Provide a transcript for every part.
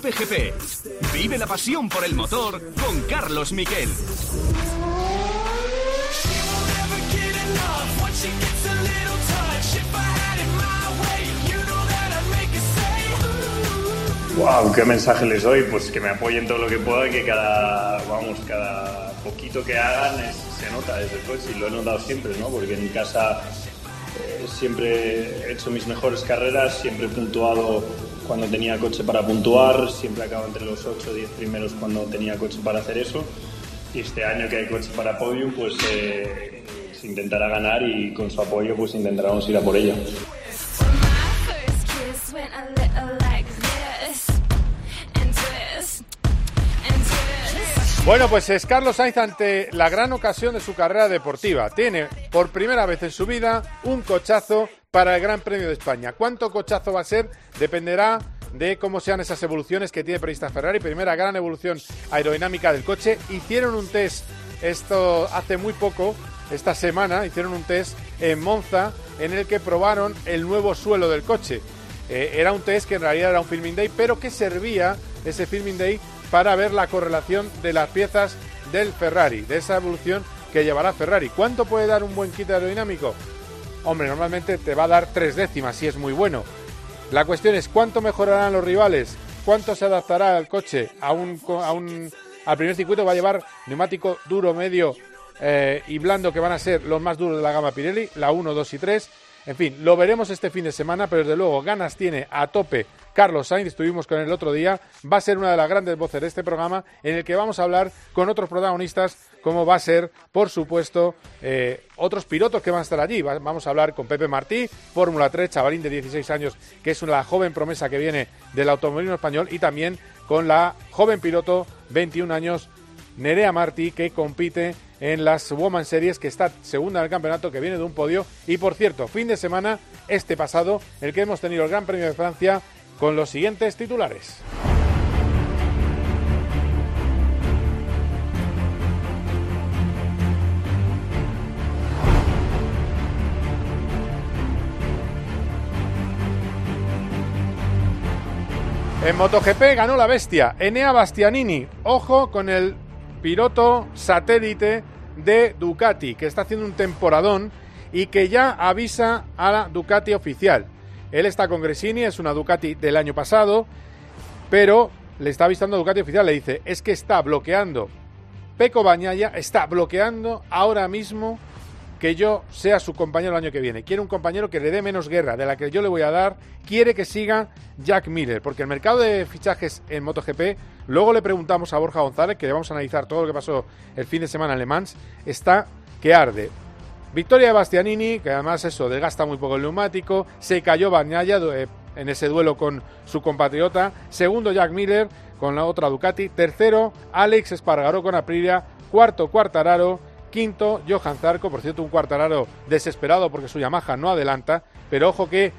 Cope GP. Vive la pasión por el motor con Carlos Miquel. Wow, qué mensaje les doy, pues que me apoyen todo lo que pueda, que cada, vamos, cada poquito que hagan se nota desde el y lo he notado siempre, ¿no? Porque en casa eh, siempre he hecho mis mejores carreras, siempre he puntuado cuando tenía coche para puntuar, siempre acabo entre los 8 o 10 primeros cuando tenía coche para hacer eso. Y este año que hay coche para podium, pues eh, se intentará ganar y con su apoyo pues intentaremos ir a por ello. Bueno, pues es Carlos Sainz ante la gran ocasión de su carrera deportiva. Tiene por primera vez en su vida un cochazo para el Gran Premio de España. ¿Cuánto cochazo va a ser? Dependerá de cómo sean esas evoluciones que tiene prevista Ferrari. Primera gran evolución aerodinámica del coche. Hicieron un test, esto hace muy poco, esta semana, hicieron un test en Monza en el que probaron el nuevo suelo del coche. Eh, era un test que en realidad era un filming day, pero que servía ese filming day para ver la correlación de las piezas del Ferrari, de esa evolución que llevará Ferrari. ¿Cuánto puede dar un buen kit aerodinámico? Hombre, normalmente te va a dar tres décimas si es muy bueno. La cuestión es cuánto mejorarán los rivales, cuánto se adaptará el coche a un, a un al primer circuito va a llevar neumático duro, medio eh, y blando que van a ser los más duros de la gama Pirelli, la 1, 2 y 3. En fin, lo veremos este fin de semana, pero desde luego ganas tiene a tope Carlos Sainz, estuvimos con él el otro día, va a ser una de las grandes voces de este programa en el que vamos a hablar con otros protagonistas, como va a ser, por supuesto, eh, otros pilotos que van a estar allí. vamos a hablar con Pepe Martí, Fórmula 3, chavalín de 16 años, que es una joven promesa que viene del automovilismo español, y también con la joven piloto, 21 años, Nerea Martí, que compite en las Woman Series, que está segunda en el campeonato, que viene de un podio. Y por cierto, fin de semana, este pasado, el que hemos tenido el Gran Premio de Francia con los siguientes titulares. En MotoGP ganó la bestia, Enea Bastianini. Ojo con el piloto satélite de Ducati, que está haciendo un temporadón y que ya avisa a la Ducati oficial. Él está con Gresini, es una Ducati del año pasado, pero le está avisando a Ducati oficial, le dice, es que está bloqueando. Peco Bañaya está bloqueando ahora mismo que yo sea su compañero el año que viene. Quiere un compañero que le dé menos guerra de la que yo le voy a dar. Quiere que siga Jack Miller, porque el mercado de fichajes en MotoGP, luego le preguntamos a Borja González, que le vamos a analizar todo lo que pasó el fin de semana en Le Mans, está que arde. Victoria de Bastianini, que además eso, desgasta muy poco el neumático. Se cayó Bañaya eh, en ese duelo con su compatriota. Segundo, Jack Miller con la otra Ducati. Tercero, Alex Espargaró con Aprilia. Cuarto, Cuartararo. Quinto, Johan Zarco. Por cierto, un Cuartararo desesperado porque su Yamaha no adelanta. Pero ojo que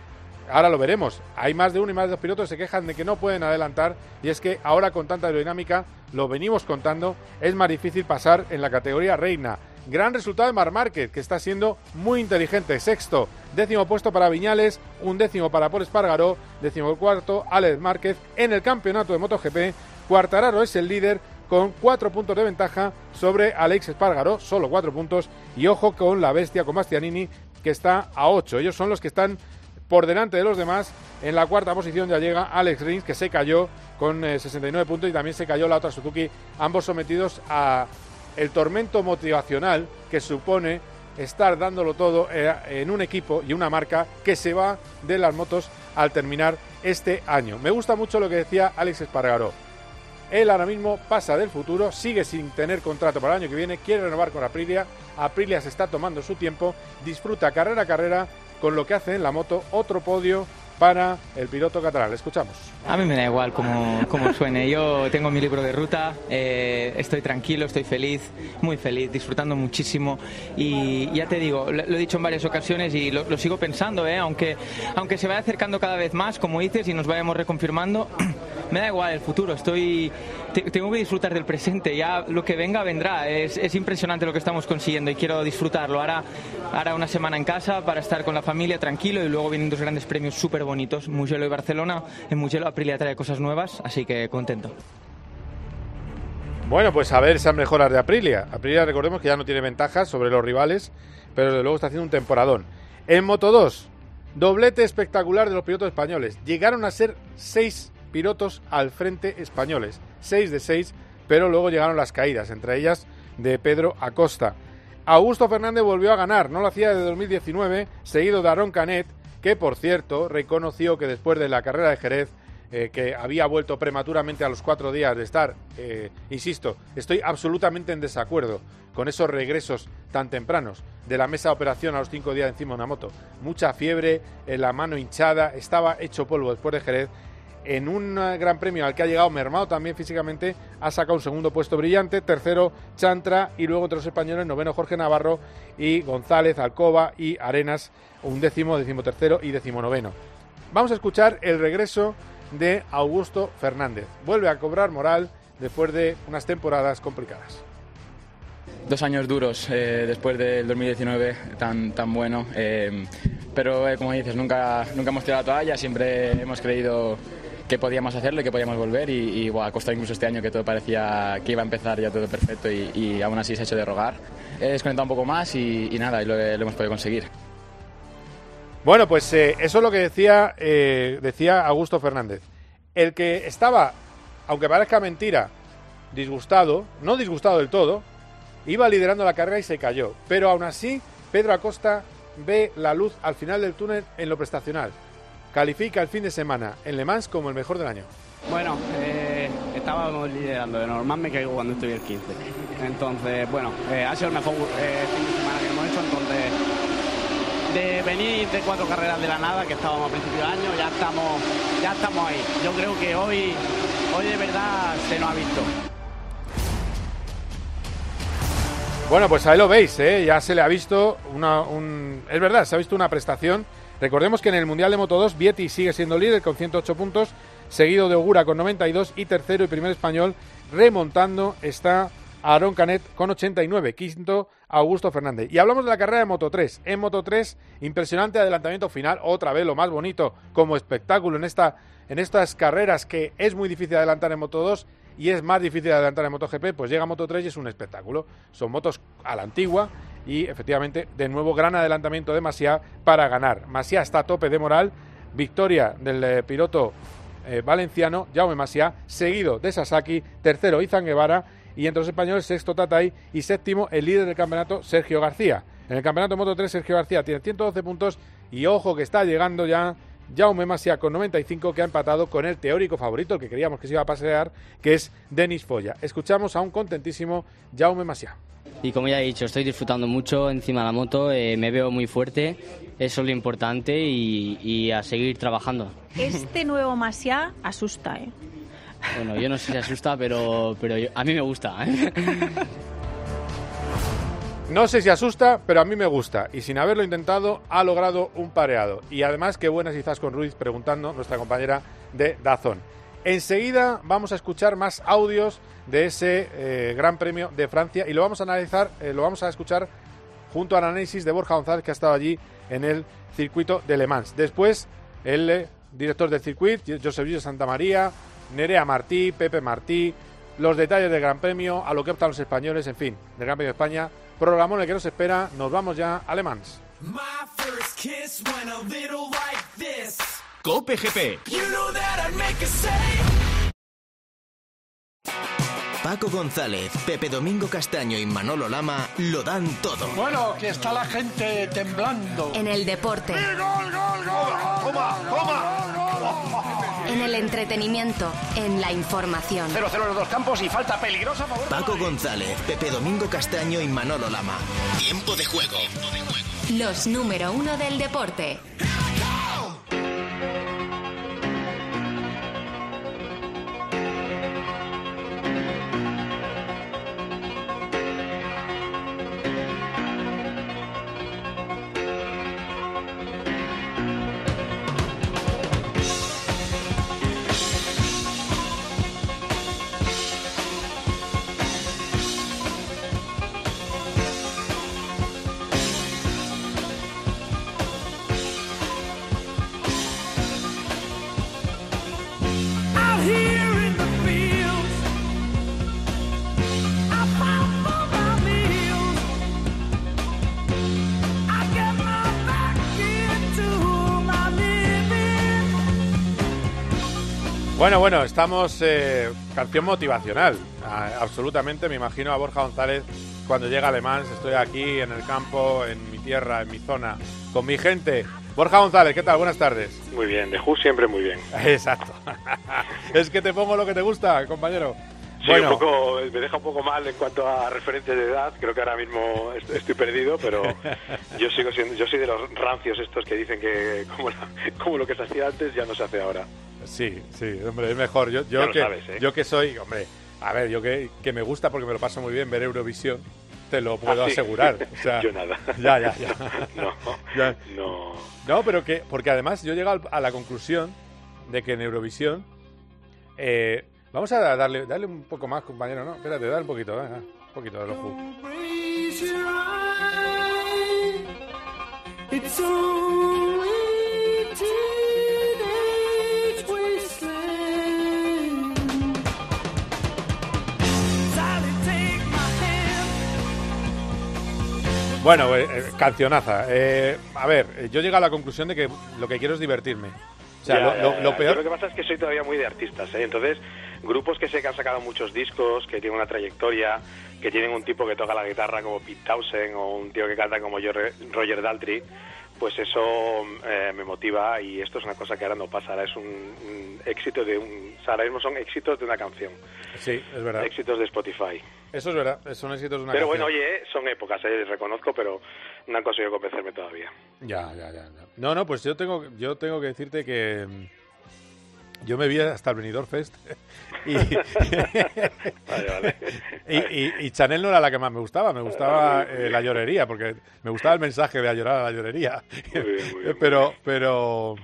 ahora lo veremos. Hay más de uno y más de dos pilotos que se quejan de que no pueden adelantar. Y es que ahora con tanta aerodinámica, lo venimos contando, es más difícil pasar en la categoría reina. Gran resultado de Mar Márquez, que está siendo muy inteligente. Sexto, décimo puesto para Viñales, un décimo para Paul Espargaró, décimo cuarto Alex Márquez en el campeonato de MotoGP. Cuartararo es el líder con cuatro puntos de ventaja sobre Alex Espargaró, solo cuatro puntos. Y ojo con la bestia, con Bastianini, que está a ocho. Ellos son los que están por delante de los demás. En la cuarta posición ya llega Alex Rins, que se cayó con 69 eh, puntos y también se cayó la otra Suzuki, ambos sometidos a el tormento motivacional que supone estar dándolo todo eh, en un equipo y una marca que se va de las motos al terminar este año. Me gusta mucho lo que decía Alex Espargaró. Él ahora mismo pasa del futuro, sigue sin tener contrato para el año que viene, quiere renovar con Aprilia. Aprilia se está tomando su tiempo, disfruta carrera a carrera con lo que hace en la moto, otro podio para el piloto catalán. escuchamos. A mí me da igual cómo, cómo suene. Yo tengo mi libro de ruta, eh, estoy tranquilo, estoy feliz, muy feliz, disfrutando muchísimo. Y ya te digo, lo, he dicho en varias ocasiones y lo, sigo pensando, eh, aunque, aunque se vaya acercando cada vez más, como dices, y nos vayamos reconfirmando. me da igual el futuro, estoy tengo que disfrutar del presente, ya lo que venga vendrá, es, es, impresionante lo que estamos consiguiendo y quiero disfrutarlo. Ahora, ahora una semana en casa para estar con la familia tranquilo y luego vienen dos grandes premios súper bonitos, Mugello y Barcelona. En Mugello Aprilia trae cosas nuevas, así que contento. Bueno, pues a ver esas mejoras de Aprilia. Aprilia, recordemos que ya no tiene ventajas sobre los rivales, pero desde luego está haciendo un temporadón. En Moto 2, doblete espectacular de los pilotos españoles. Llegaron a ser seis pilotos al frente españoles, seis de seis, pero luego llegaron las caídas, entre ellas de Pedro Acosta. Augusto Fernández volvió a ganar, no lo hacía desde 2019, seguido de Aaron Canet, que por cierto reconoció que después de la carrera de Jerez eh, que había vuelto prematuramente a los cuatro días de estar, eh, insisto, estoy absolutamente en desacuerdo con esos regresos tan tempranos de la mesa de operación a los cinco días encima de una moto. Mucha fiebre, en la mano hinchada, estaba hecho polvo después de Jerez. En un gran premio al que ha llegado mermado también físicamente, ha sacado un segundo puesto brillante, tercero Chantra y luego otros españoles, noveno Jorge Navarro y González, Alcoba y Arenas, un décimo, décimo tercero y décimo noveno. Vamos a escuchar el regreso de Augusto Fernández. Vuelve a cobrar moral después de unas temporadas complicadas. Dos años duros eh, después del 2019 tan, tan bueno, eh, pero eh, como dices, nunca, nunca hemos tirado la toalla, siempre hemos creído que podíamos hacerlo y que podíamos volver y, y a costa incluso este año que todo parecía que iba a empezar ya todo perfecto y, aún así se ha hecho de rogar. He desconectado un poco más y, nada, y lo hemos podido conseguir. Bueno, pues eh, eso es lo que decía, eh, decía Augusto Fernández. El que estaba, aunque parezca mentira, disgustado, no disgustado del todo, iba liderando la carrera y se cayó. Pero aún así, Pedro Acosta ve la luz al final del túnel en lo prestacional. Califica el fin de semana en Le Mans como el mejor del año. Bueno, eh, estábamos liderando, de normal me caigo cuando estoy el 15. Entonces, bueno, ha sido el mejor fin de semana que hemos hecho, entonces de venir de cuatro carreras de la nada que estábamos a principio de año, ya estamos, ya estamos ahí. Yo creo que hoy, hoy de verdad se nos ha visto. Bueno, pues ahí lo veis, ¿eh? ya se le ha visto una, es verdad, se ha visto una prestación. Recordemos que en el Mundial de Moto 2 Vietti sigue siendo líder con 108 puntos, seguido de Ogura con 92 y tercero y primer español remontando está Aaron Canet con 89, quinto Augusto Fernández. Y hablamos de la carrera de Moto 3. En Moto 3, impresionante adelantamiento final, otra vez lo más bonito como espectáculo en, esta, en estas carreras que es muy difícil adelantar en Moto 2 y es más difícil adelantar en MotoGP, pues llega Moto 3 y es un espectáculo. Son motos a la antigua y efectivamente, de nuevo, gran adelantamiento de Masia para ganar. Masia está a tope de moral, victoria del eh, piloto eh, valenciano, Jaume Masia, seguido de Sasaki, tercero Izan Guevara y entre los españoles sexto Tatay y séptimo el líder del campeonato Sergio García. En el campeonato Moto 3 Sergio García tiene 112 puntos y ojo que está llegando ya Jaume Masia con 95 que ha empatado con el teórico favorito, que creíamos que se iba a pasear, que es Denis Foya. Escuchamos a un contentísimo Jaume Masia. Y como ya he dicho, estoy disfrutando mucho encima de la moto, eh, me veo muy fuerte, eso es lo importante y, y a seguir trabajando. Este nuevo Masia asusta, ¿eh? Bueno, yo no sé si asusta, pero, pero a mí me gusta. ¿eh? No sé si asusta, pero a mí me gusta. Y sin haberlo intentado, ha logrado un pareado. Y además, qué buenas quizás con Ruiz, preguntando nuestra compañera de Dazón. Enseguida vamos a escuchar más audios de ese eh, Gran Premio de Francia y lo vamos a analizar, eh, lo vamos a escuchar junto al análisis de Borja González, que ha estado allí en el circuito de Le Mans. Después, el director del circuito, José Luis Santa María, Nerea Martí, Pepe Martí, los detalles del Gran Premio, a lo que optan los españoles, en fin, del Gran Premio de España. Programón el que nos espera, nos vamos ya a Cope GP. Paco González, Pepe Domingo Castaño y Manolo Lama lo dan todo. Bueno, que está la gente temblando. En el deporte. ¡Gol, gol, gol! ¡Toma, toma! En el entretenimiento, en la información. 0-0 los dos campos y falta peligrosa. Favor Paco González, Pepe Domingo Castaño y Manolo Lama. Tiempo de juego. Los número uno del deporte. Bueno, bueno, estamos eh, canción motivacional, ah, absolutamente. Me imagino a Borja González cuando llega a Le Mans. Estoy aquí en el campo, en mi tierra, en mi zona, con mi gente. Borja González, ¿qué tal? Buenas tardes. Muy bien, de Who siempre muy bien. Exacto. es que te pongo lo que te gusta, compañero. Sí, Bueno. un poco, me deja un poco mal en cuanto a referencias de edad. Creo que ahora mismo est- estoy perdido, pero yo sigo siendo, yo soy de los rancios estos que dicen que como, la- como lo que se hacía antes ya no se hace ahora. Sí, sí, hombre, es mejor. Yo, yo que, sabes, ¿eh? yo que soy, hombre, a ver, yo que, que me gusta porque me lo paso muy bien ver Eurovisión, te lo puedo Ah, sí. asegurar. O sea, Yo nada. Ya, ya, ya. No, Ya. no. No, pero que, porque además yo he llegado a la conclusión de que en Eurovisión, eh, vamos a darle, darle un poco más, compañero, ¿no? Espérate, dale un poquito, venga, un poquito de los. Bueno, eh, eh, cancionaza. Eh, a ver, eh, yo llego a la conclusión de que lo que quiero es divertirme. O sea, Ya, lo, Yo peor... lo que pasa es que soy todavía muy de artistas, ¿eh? Entonces, grupos que sé que han sacado muchos discos, que tienen una trayectoria, que tienen un tipo que toca la guitarra como Pete Townsend o un tío que canta como Roger Daltrey, pues eso eh, me motiva y esto es una cosa que ahora no pasa, ahora es un, un éxito de un... O sea, ahora mismo son éxitos de una canción, Sí, es verdad. éxitos de Spotify. Eso es verdad, son éxitos de una Pero canción. bueno, oye, eh, son épocas, eh, reconozco, pero no han conseguido convencerme todavía. Ya, ya, ya, ya. No, no, pues yo tengo, yo tengo que decirte que mm, yo me vi hasta el Benidorm Fest y, Vale, vale. y, y- y Chanel no era la que más me gustaba, me gustaba eh, la llorería, porque me gustaba el mensaje de a llorar a la llorería. Muy bien, muy bien, pero, pero,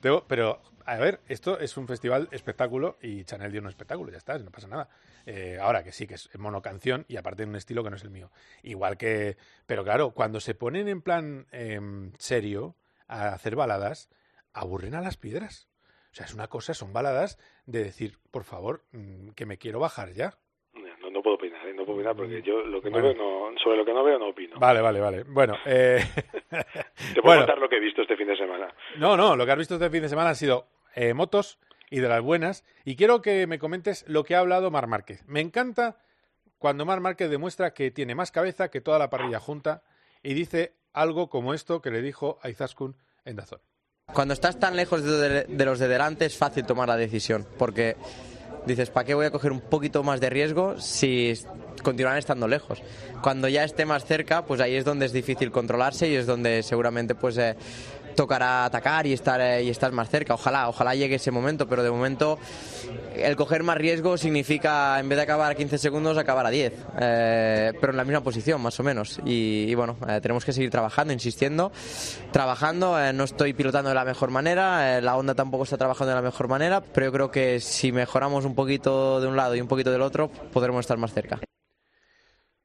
tengo- pero, a ver, esto es un festival espectáculo y Chanel dio un espectáculo, ya está, no pasa nada. Eh, ahora que sí, que es monocanción y aparte en un estilo que no es el mío. Igual que, pero claro, cuando se ponen en plan em, serio a hacer baladas, aburren a las piedras. O sea, es una cosa, son baladas de decir, por favor, mm, que me quiero bajar ya. No, no puedo opinar, ¿eh? no puedo opinar porque yo lo que no veo, no, sobre lo que no veo no opino. Vale, vale, vale. Bueno, eh, Te puedo bueno, contar lo que he visto este fin de semana. no, no, lo que has visto este fin de semana han sido eh, motos y de las buenas. Y quiero que me comentes lo que ha hablado Mar Márquez. Me encanta cuando Mar Márquez demuestra que tiene más cabeza que toda la parrilla junta y dice algo como esto que le dijo a Izaskun en Dazón. Cuando estás tan lejos de, los de delante es fácil tomar la decisión, porque dices, ¿para qué voy a coger un poquito más de riesgo si continuarán estando lejos? Cuando ya esté más cerca, pues ahí es donde es difícil controlarse y es donde seguramente pues eh, tocará atacar y estar, eh, y estar más cerca. Ojalá, ojalá llegue ese momento, pero de momento el coger más riesgo significa, en vez de acabar a 15 segundos, acabar a 10, eh, pero en la misma posición, más o menos. Y, bueno, eh, tenemos que seguir trabajando, insistiendo, trabajando. no estoy pilotando de la mejor manera, la Honda tampoco está trabajando de la mejor manera, pero yo creo que si mejoramos un poquito de un lado y un poquito del otro, podremos estar más cerca.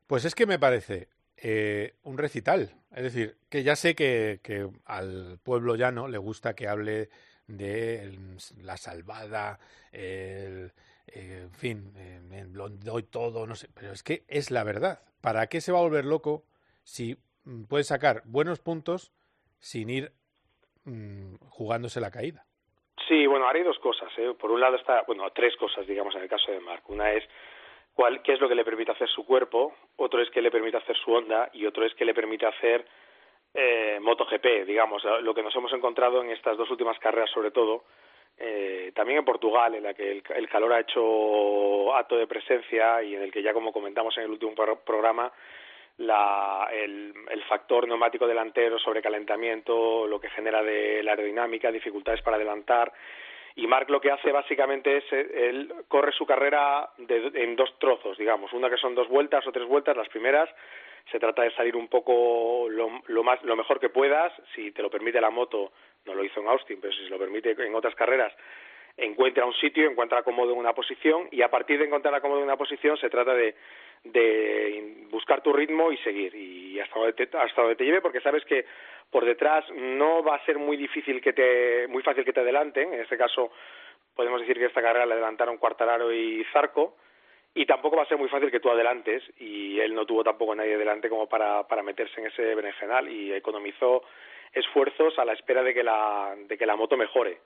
Pues es que me parece eh, un recital. Es decir, que ya sé que, que al pueblo llano le gusta que hable de la salvada, el, eh, en fin, lo doy todo, no sé. Pero es que es la verdad. ¿Para qué se va a volver loco si mm, puede sacar buenos puntos sin ir mm, jugándose la caída? Sí, bueno, ahora hay dos cosas. ¿eh? Por un lado está, bueno, tres cosas, digamos, en el caso de Mark. Una es cuál, qué es lo que le permite hacer su cuerpo, otro es qué le permite hacer su onda y otro es qué le permite hacer eh, MotoGP, digamos, lo que nos hemos encontrado en estas dos últimas carreras sobre todo, eh, también en Portugal, en la que el, el calor ha hecho acto de presencia y en el que ya como comentamos en el último pro- programa, la, el, el factor neumático delantero, sobrecalentamiento, lo que genera de la aerodinámica, dificultades para adelantar. Y Mark lo que hace básicamente es, eh, él corre su carrera de- en dos trozos, digamos, una que son dos vueltas o tres vueltas, las primeras se trata de salir un poco lo, lo más lo mejor que puedas, si te lo permite la moto, no lo hizo en Austin, pero si se lo permite en otras carreras, encuentra un sitio, encuentra cómodo en una posición y a partir de encontrar cómodo en una posición se trata de, de buscar tu ritmo y seguir y hasta donde te, hasta donde te lleve porque sabes que por detrás no va a ser muy difícil que te muy fácil que te adelanten en este caso podemos decir que esta carrera le adelantaron Cuartararo y Zarco y tampoco va a ser muy fácil que tú adelantes y él no tuvo tampoco nadie delante como para, para meterse en ese berenjenal y economizó esfuerzos a la espera de que la, de que la moto mejore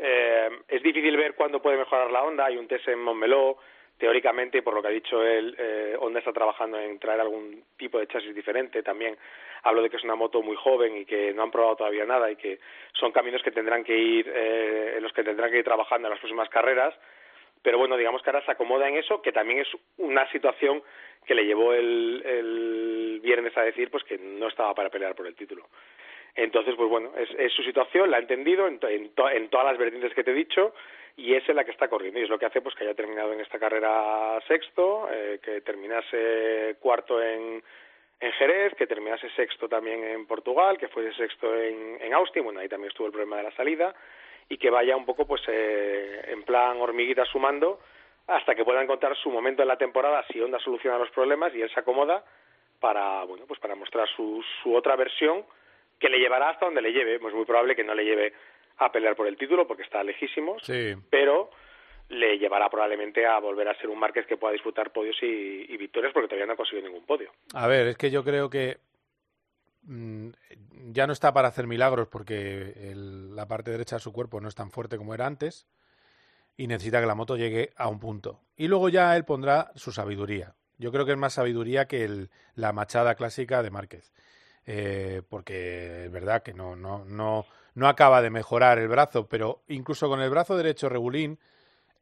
Eh, es difícil ver cuándo puede mejorar la Honda. Hay un test en Montmeló. Teóricamente, por lo que ha dicho él, eh, Honda está trabajando en traer algún tipo de chasis diferente. También hablo de que es una moto muy joven y que no han probado todavía nada y que son caminos que tendrán que ir, eh, en los que tendrán que ir trabajando en las próximas carreras. Pero bueno, digamos que ahora se acomoda en eso, que también es una situación que le llevó el, el viernes a decir pues que no estaba para pelear por el título. Entonces, pues bueno, es, es su situación, la ha entendido en, to- en, to- en todas las vertientes que te he dicho y es en la que está corriendo. Y es lo que hace pues que haya terminado en esta carrera sexto, eh, que terminase cuarto en, en Jerez, que terminase sexto también en Portugal, que fuese sexto en, en Austin, bueno, ahí también estuvo el problema de la salida. Y que vaya un poco pues eh, en plan hormiguita sumando hasta que pueda encontrar su momento en la temporada si Honda soluciona los problemas y él se acomoda para bueno pues para mostrar su, su otra versión que le llevará hasta donde le lleve es muy probable que no le lleve a pelear por el título porque está lejísimos Sí. pero le llevará probablemente a volver a ser un Márquez que pueda disputar podios y, y victorias porque todavía no ha conseguido ningún podio A ver, es que yo creo que mm, ya no está para hacer milagros porque el- la parte derecha de su cuerpo no es tan fuerte como era antes y necesita que la moto llegue a un punto. Y luego ya él pondrá su sabiduría. Yo creo que es más sabiduría que el- la machada clásica de Márquez. Eh, porque es verdad que no, no, no, no acaba de mejorar el brazo, pero incluso con el brazo derecho regulín,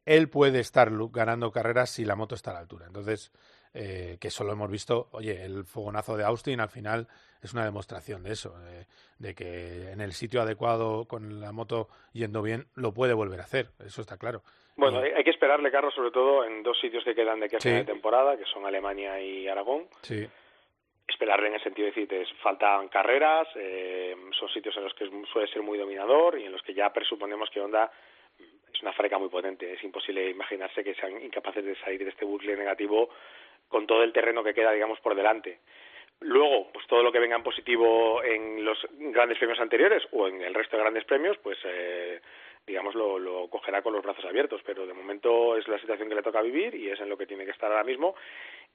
él puede estar ganando carreras si la moto está a la altura. Entonces, eh, que eso lo hemos visto, oye, el fogonazo de Austin al final es una demostración de eso, de, de que en el sitio adecuado con la moto yendo bien lo puede volver a hacer, eso está claro. Bueno, hay hay que esperarle, Carlos, sobre todo en dos sitios que quedan de aquí a Sí. final de temporada, que son Alemania y Aragón. Sí, Esperarle en el sentido de decir, te faltan carreras, eh, son sitios en los que es- suele ser muy dominador y en los que ya presuponemos que Honda es una freca muy potente. Es imposible imaginarse que sean incapaces de salir de este bucle negativo con todo el terreno que queda, digamos, por delante. Luego, pues todo lo que venga en positivo en los grandes premios anteriores o en el resto de grandes premios, pues eh, digamos lo, lo cogerá con los brazos abiertos. Pero de momento es la situación que le toca vivir y es en lo que tiene que estar ahora mismo.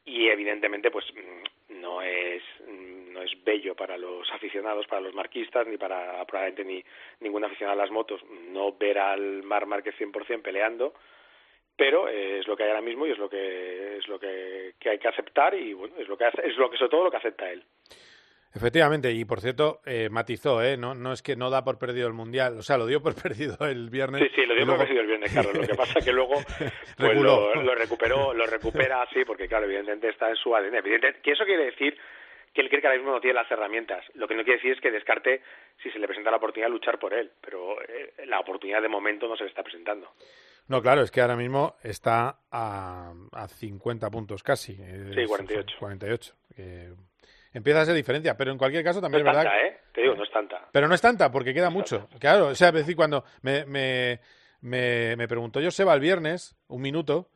Y evidentemente, pues mm, no es mm, no es bello para los aficionados, para los marquistas, ni para probablemente ni ningún aficionado a las motos, no ver al Mar Márquez 100% peleando pero es lo que hay ahora mismo y es lo que es lo que, que hay que aceptar y bueno es lo que hace- es lo que sobre todo lo que acepta él efectivamente, y por cierto, eh, matizó, ¿eh? No, no es que no da por perdido el Mundial, o sea, lo dio por perdido el viernes. sí sí lo dio luego- por vencido el viernes Carlos lo que pasa que luego pues, lo, lo recuperó lo recupera así porque claro evidentemente está en su ADN evidente que eso quiere decir que él cree que ahora mismo no tiene las herramientas lo que no quiere decir es que descarte si se le presenta la oportunidad luchar por él pero eh, la oportunidad de momento no se le está presentando No, claro, es que ahora mismo está a, a 50 puntos casi. eh, Sí, 48. 48. que empieza a ser diferencia, pero en cualquier caso no también es es verdad. tanta eh te digo no es tanta Pero no es tanta, porque queda mucho. Claro, o sea, es decir, cuando me, me, me, me preguntó Joseba el viernes, un minuto,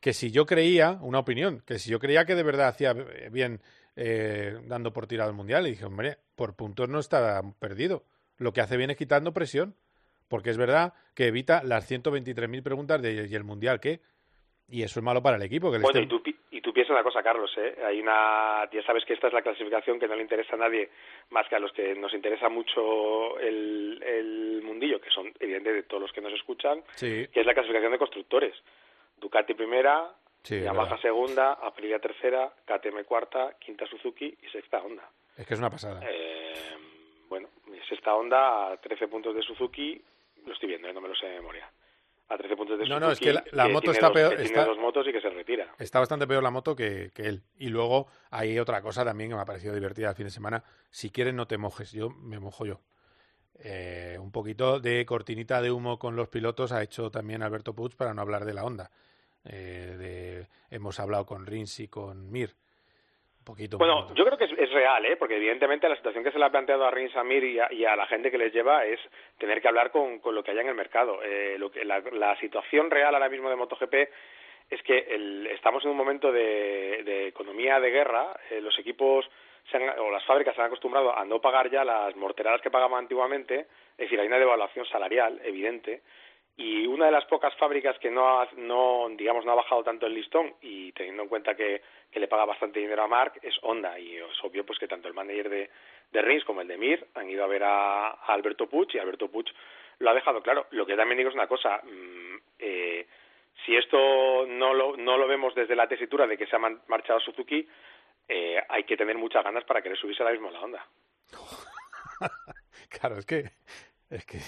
que si yo creía, una opinión, que si yo creía que de verdad hacía bien eh, dando por tirado el mundial, y dije, hombre, por puntos no está perdido. Lo que hace bien es quitando presión, porque es verdad que evita las 123.000 preguntas de ¿y el mundial qué? Y eso es malo para el equipo. Que le Bueno, estén- y tú, pi- y tú piensas una cosa, Carlos, ¿eh? Hay una, ya sabes que esta es la clasificación que no le interesa a nadie más que a los que nos interesa mucho el, el mundillo, que son evidentemente todos los que nos escuchan, Sí, que es la clasificación de constructores. Ducati primera, sí, Yamaha verdad. segunda, Aprilia tercera, KTM cuarta, quinta Suzuki y sexta Honda. Es que es una pasada. Eh, bueno, sexta Honda a 13 puntos de Suzuki, lo estoy viendo, ¿eh? no me lo sé de memoria. A 13 puntos de No, no, es que la- la moto está dos- peor- que tiene está- dos motos y que se retira. Está bastante peor la moto que, que él. Y luego hay otra cosa también que me ha parecido divertida el fin de semana. Si quieres, no te mojes. Yo me mojo yo. Eh, un poquito de cortinita de humo con los pilotos ha hecho también Alberto Puig para no hablar de la Honda. Eh, de- hemos hablado con Rins y con Mir. Poquito. Bueno, poquito. yo creo que es, es real, ¿eh? porque evidentemente la situación que se le ha planteado a Rin Samir y a, y a la gente que les lleva es tener que hablar con, con lo que haya en el mercado. Eh, lo que, la, la situación real ahora mismo de MotoGP es que el- estamos en un momento de, de economía de guerra. eh, los equipos se han- o las fábricas se han acostumbrado a no pagar ya las morteradas que pagaban antiguamente. Es decir, hay una devaluación salarial evidente y una de las pocas fábricas que no ha, no digamos no ha bajado tanto el listón y teniendo en cuenta que, que le paga bastante dinero a Mark es Honda y es obvio pues que tanto el manager de, de Rins como el de Mir han ido a ver a, a Alberto Puig y Alberto Puig lo ha dejado claro. Lo que también digo es una cosa, mm, eh, si esto no lo, no lo vemos desde la tesitura de que se ha marchado Suzuki, eh, hay que tener muchas ganas para querer subirse a la misma la onda. Claro, es que, es que,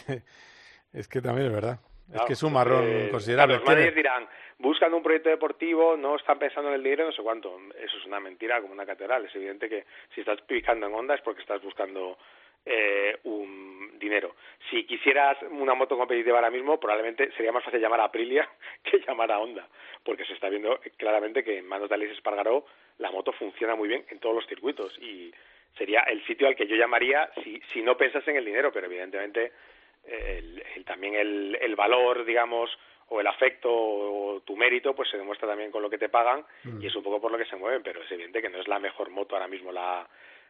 es que también es verdad. Es Claro, que es un marrón entonces, considerable. claro, los managers dirán, buscan un proyecto deportivo, no están pensando en el dinero, no sé cuánto. Eso es una mentira como una catedral. Es evidente que si estás picando en Honda es porque estás buscando eh, un dinero. Si quisieras una moto competitiva ahora mismo, probablemente sería más fácil llamar a Aprilia que llamar a Honda, porque se está viendo claramente que en manos de Espargaró la moto funciona muy bien en todos los circuitos y sería el sitio al que yo llamaría si, si no pensas en el dinero, pero evidentemente eh, el- el- también el, el valor, digamos, o el afecto o tu mérito, pues se demuestra también con lo que te pagan y es un poco por lo que se mueven, pero es evidente que no es la mejor moto ahora mismo la,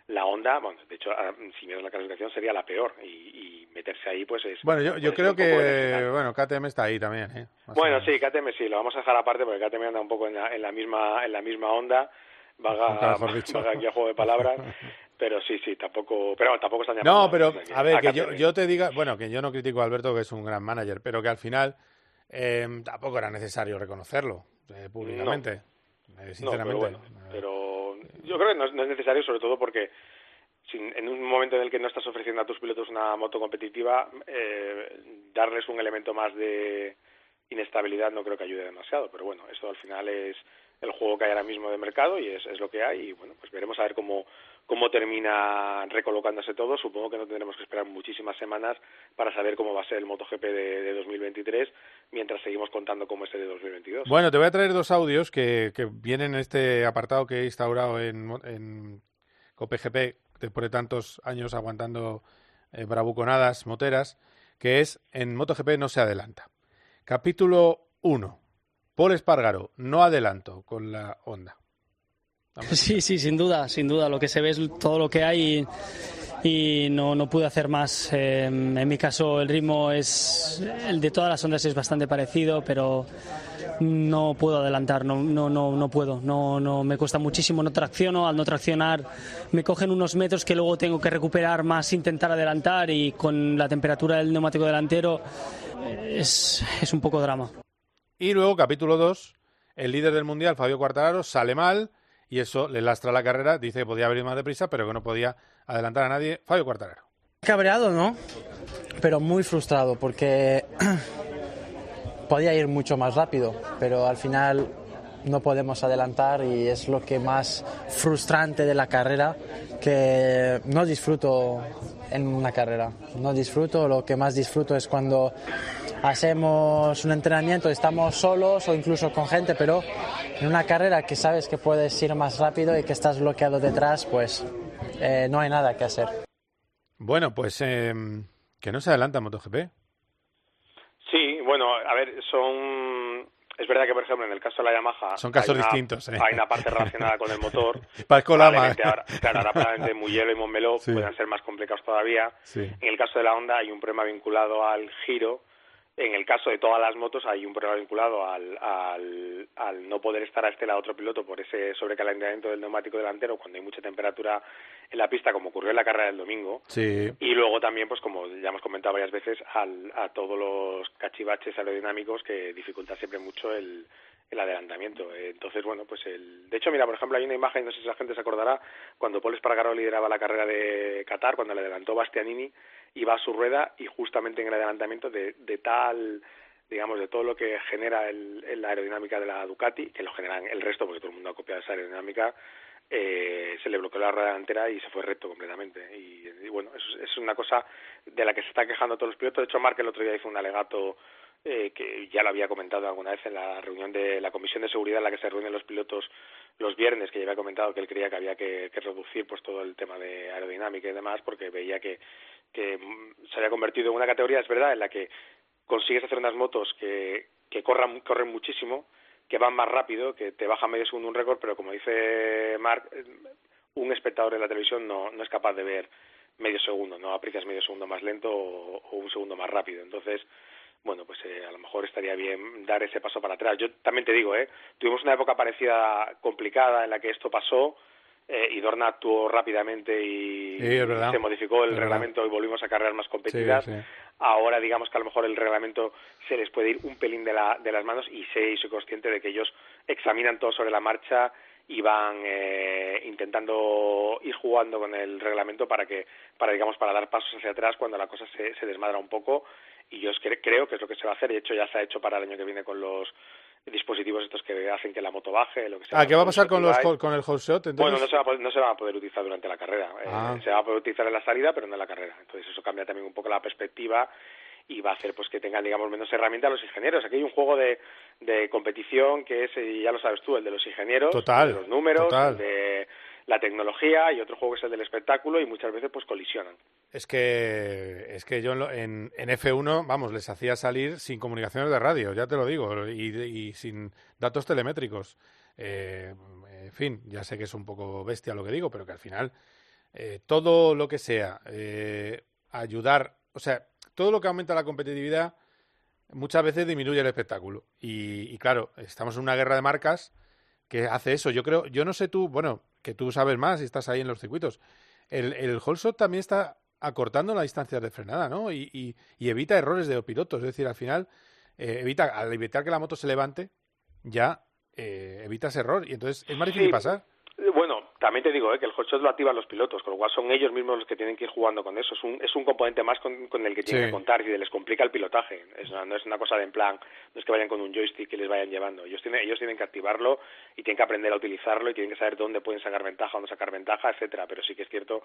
la Honda, bueno, de hecho, ahora, si miras la clasificación sería la peor y, y meterse ahí pues es... Bueno, yo, ser creo que, bueno, KTM está ahí también, ¿eh? Más Bueno, sí, KTM sí, lo vamos a dejar aparte porque KTM anda un poco en la, en la misma en la misma onda, vaga, vaga aquí a juego de palabras, pero sí, sí, tampoco, pero tampoco están llamando No, pero a ver, que yo, yo te diga, bueno, que yo no critico a Alberto, que es un gran manager, pero que al final eh, tampoco era necesario reconocerlo eh, públicamente, eh, No, pero sinceramente. bueno, pero yo creo que no es, no es necesario, sobre todo porque sin- en un momento en el que no estás ofreciendo a tus pilotos una moto competitiva, eh, darles un elemento más de inestabilidad no creo que ayude demasiado. Pero bueno, esto al final es el juego que hay ahora mismo de mercado y es, es lo que hay. Y bueno, pues veremos a ver cómo, cómo termina recolocándose todo. Supongo que no tendremos que esperar muchísimas semanas para saber cómo va a ser el MotoGP de, de 2023 mientras seguimos contando cómo es el de 2022. Bueno, te voy a traer dos audios que, vienen en este apartado que he instaurado en, en COPGP después de tantos años aguantando eh, bravuconadas moteras, que es en MotoGP no se adelanta. Capítulo 1. Paul Espargaro, no adelanto con la Honda. Sí, sí, sin duda, sin duda. Lo que se ve es todo lo que hay y, y no, no pude hacer más. Eh, en mi caso, el ritmo es el de todas las ondas es bastante parecido, pero no puedo adelantar, no, no, no, no puedo. No, no, me cuesta muchísimo, no tracciono. Al no traccionar, me cogen unos metros que luego tengo que recuperar más, intentar adelantar y con la temperatura del neumático delantero es, es un poco drama. Y luego, capítulo 2, el líder del mundial, Fabio Quartararo, sale mal y eso le lastra la carrera. Dice que podía haber ido más deprisa, pero que no podía adelantar a nadie. Fabio Quartararo. Cabreado, ¿no? Pero muy frustrado porque podía ir mucho más rápido, pero al final no podemos adelantar y es lo que más frustrante de la carrera, que no disfruto en una carrera. No disfruto, lo que más disfruto es cuando hacemos un entrenamiento, estamos solos o incluso con gente, pero en una carrera que sabes que puedes ir más rápido y que estás bloqueado detrás, pues eh, no hay nada que hacer. Bueno, pues eh, que no se adelanta MotoGP. Sí, bueno, a ver, son... Es verdad que, por ejemplo, en el caso de la Yamaha... Son casos hay una- distintos, ¿eh? Hay una parte relacionada con el motor. Pasco Lama. Ahora, claro, ahora probablemente Mugello y Montmeló Sí. puedan ser más complicados todavía. Sí. En el caso de la Honda hay un problema vinculado al giro. En el caso de todas las motos hay un problema vinculado al, al, al no poder estar a este lado otro piloto por ese sobrecalentamiento del neumático delantero cuando hay mucha temperatura en la pista, como ocurrió en la carrera del domingo. Sí. Y luego también, pues como ya hemos comentado varias veces, al, a todos los cachivaches aerodinámicos que dificulta siempre mucho el, el adelantamiento. Entonces, bueno, pues el... De hecho, mira, por ejemplo, hay una imagen, no sé si la gente se acordará, cuando Paul Espargaro lideraba la carrera de Qatar, cuando le adelantó Bastianini, iba a su rueda y justamente en el adelantamiento de, de tal digamos, de todo lo que genera el, aerodinámica de la Ducati, que lo generan el resto, porque todo el mundo ha copiado esa aerodinámica, eh, se le bloqueó la rueda delantera y se fue recto completamente. Y, y bueno, es, es una cosa de la que se están quejando todos los pilotos. De hecho, Mark el otro día hizo un alegato eh, que ya lo había comentado alguna vez en la reunión de la Comisión de Seguridad en la que se reúnen los pilotos los viernes, que ya había comentado que él creía que había que, que reducir pues todo el tema de aerodinámica y demás, porque veía que, que mm, se había convertido en una categoría, es verdad, en la que consigues hacer unas motos que, que corran, corren muchísimo, que van más rápido, que te baja medio segundo un récord, pero como dice Mark, eh, un espectador de la televisión no, no es capaz de ver medio segundo, no aprecias medio segundo más lento o, o un segundo más rápido. Entonces, bueno, pues eh, a lo mejor estaría bien dar ese paso para atrás. Yo también te digo, ¿eh? tuvimos una época parecida complicada en la que esto pasó, eh, y Dorna actuó rápidamente y Sí, se modificó el Es verdad. reglamento y volvimos a carreras más competidas. Sí, sí. Ahora digamos que a lo mejor el reglamento se les puede ir un pelín de, la, de las manos y sé y soy consciente de que ellos examinan todo sobre la marcha y van eh, intentando ir jugando con el reglamento para que para digamos para dar pasos hacia atrás cuando la cosa se, se desmadra un poco y yo es que- creo que es lo que se va a hacer de hecho ya se ha hecho para el año que viene con los dispositivos estos que hacen que la moto baje lo que sea Ah, ¿qué va a pasar con, los, con el whole shot? Entonces? bueno, no se, va a poder, no se van a poder utilizar durante la carrera. Eh, Ah. se va a poder utilizar en la salida, pero no en la carrera. Entonces eso cambia también un poco la perspectiva y va a hacer pues que tengan, digamos, menos herramientas los ingenieros. Aquí hay un juego de, de competición que es, ya lo sabes tú, el de los ingenieros, Total, de los números, total. de la tecnología y otro juego que es el del espectáculo y muchas veces pues colisionan. Es que, es que yo en, en, en F1, vamos, les hacía salir sin comunicaciones de radio, ya te lo digo, y, y sin datos telemétricos. Eh, en fin, ya sé que es un poco bestia lo que digo, pero que al final eh, todo lo que sea eh, ayudar, o sea, todo lo que aumenta la competitividad muchas veces disminuye el espectáculo. Y, y claro, estamos en una guerra de marcas que hace eso. Yo creo, yo no sé tú, bueno, que tú sabes más y estás ahí en los circuitos. El, el whole shot también está acortando las distancias de frenada, ¿no? Y, y- y evita errores de pilotos. Es decir, al final, eh, evita, al evitar que la moto se levante, ya eh, evitas error. Y entonces es más difícil Sí. pasar. Bueno, también te digo eh, que el hotshot lo activan los pilotos, con lo cual son ellos mismos los que tienen que ir jugando con eso. Es un, es un componente más con, con el que tienen Sí. que contar y les complica el pilotaje. Es una- no es una cosa de en plan, no es que vayan con un joystick y les vayan llevando. Ellos tienen, ellos tienen que activarlo y tienen que aprender a utilizarlo y tienen que saber dónde pueden sacar ventaja, dónde sacar ventaja, etcétera. Pero sí que es cierto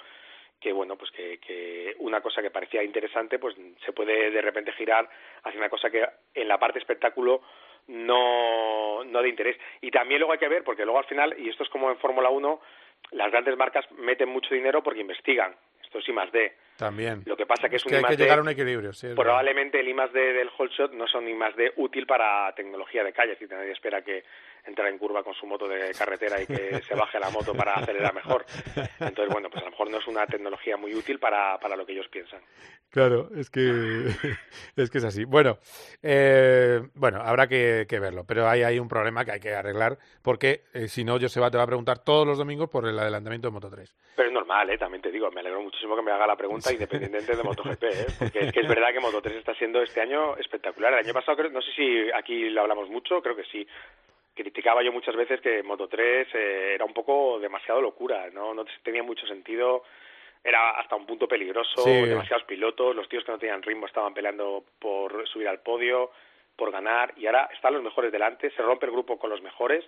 que bueno pues que, que una cosa que parecía interesante pues se puede de repente girar hacia una cosa que en la parte espectáculo no, no de interés. Y también luego hay que ver, porque luego al final, y esto es como en Fórmula 1, las grandes marcas meten mucho dinero porque investigan. Esto es I más D. También. Lo que pasa que es, un hay I más que llegar a un equilibrio. sí, es verdad. probablemente el I más D del whole shot no son I más D útil para tecnología de calle, es decir, nadie espera que entre en curva con su moto de carretera y que se baje la moto para acelerar mejor. Entonces, bueno, pues a lo mejor no es una tecnología muy útil para, para lo que ellos piensan. Claro, es que es que es así. Bueno, eh, bueno, habrá que, que verlo, pero hay, hay un problema que hay que arreglar porque eh, si no, Joseba te va a preguntar todos los domingos por el adelantamiento de Moto 3. Pero es normal, ¿eh? también te digo, me alegro muchísimo que me haga la pregunta independientemente de MotoGP, ¿eh? porque es que es verdad que Moto 3 está siendo este año espectacular. El año pasado, creo- no sé si aquí lo hablamos mucho, creo que sí. Criticaba yo muchas veces que Moto 3 eh, era un poco demasiado locura, no, no tenía mucho sentido, era hasta un punto peligroso, Sí. demasiados pilotos, los tíos que no tenían ritmo estaban peleando por subir al podio, por ganar, y ahora están los mejores delante, se rompe el grupo con los mejores,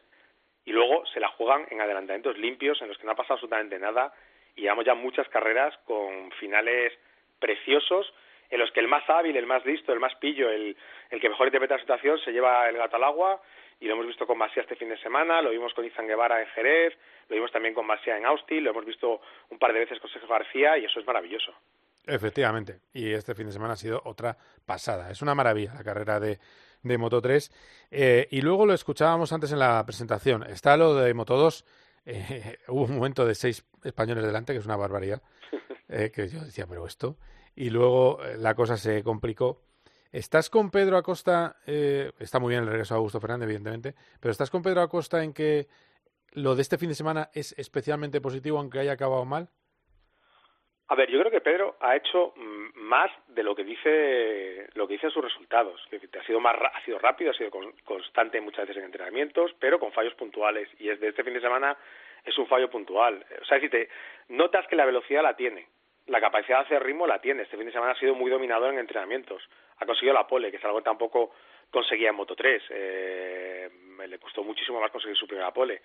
y luego se la juegan en adelantamientos limpios en los que no ha pasado absolutamente nada y llevamos ya muchas carreras con finales preciosos en los que el más hábil, el más listo, el más pillo, el, el que mejor interpreta la situación se lleva el gato al agua y lo hemos visto con Masia este fin de semana, lo vimos con Izan Guevara en Jerez, lo vimos también con Masia en Austin, lo hemos visto un par de veces con Sergio García y eso es maravilloso. Efectivamente, y este fin de semana ha sido otra pasada. Es una maravilla la carrera de, de Moto 3. Eh, y luego lo escuchábamos antes en la presentación. Está lo de Moto 2. eh, hubo un momento de seis españoles delante, que es una barbaridad. eh, que yo decía, pero esto. Y luego la cosa se complicó. ¿Estás con Pedro Acosta? eh, está muy bien el regreso de Augusto Fernández, evidentemente. Pero ¿estás con Pedro Acosta en que lo de este fin de semana es especialmente positivo, aunque haya acabado mal? A ver, yo creo que Pedro ha hecho mm, más de lo que dice lo que dicen sus resultados. Ha sido más ha sido rápido, ha sido con- constante muchas veces en entrenamientos, pero con fallos puntuales. Y es de este fin de semana es un fallo puntual. O sea, si te notas que la velocidad la tiene, la capacidad de hacer ritmo la tiene. Este fin de semana ha sido muy dominador en entrenamientos. Ha conseguido la pole, que es algo que tampoco conseguía en Moto 3. Eh, le costó muchísimo más conseguir su primera pole.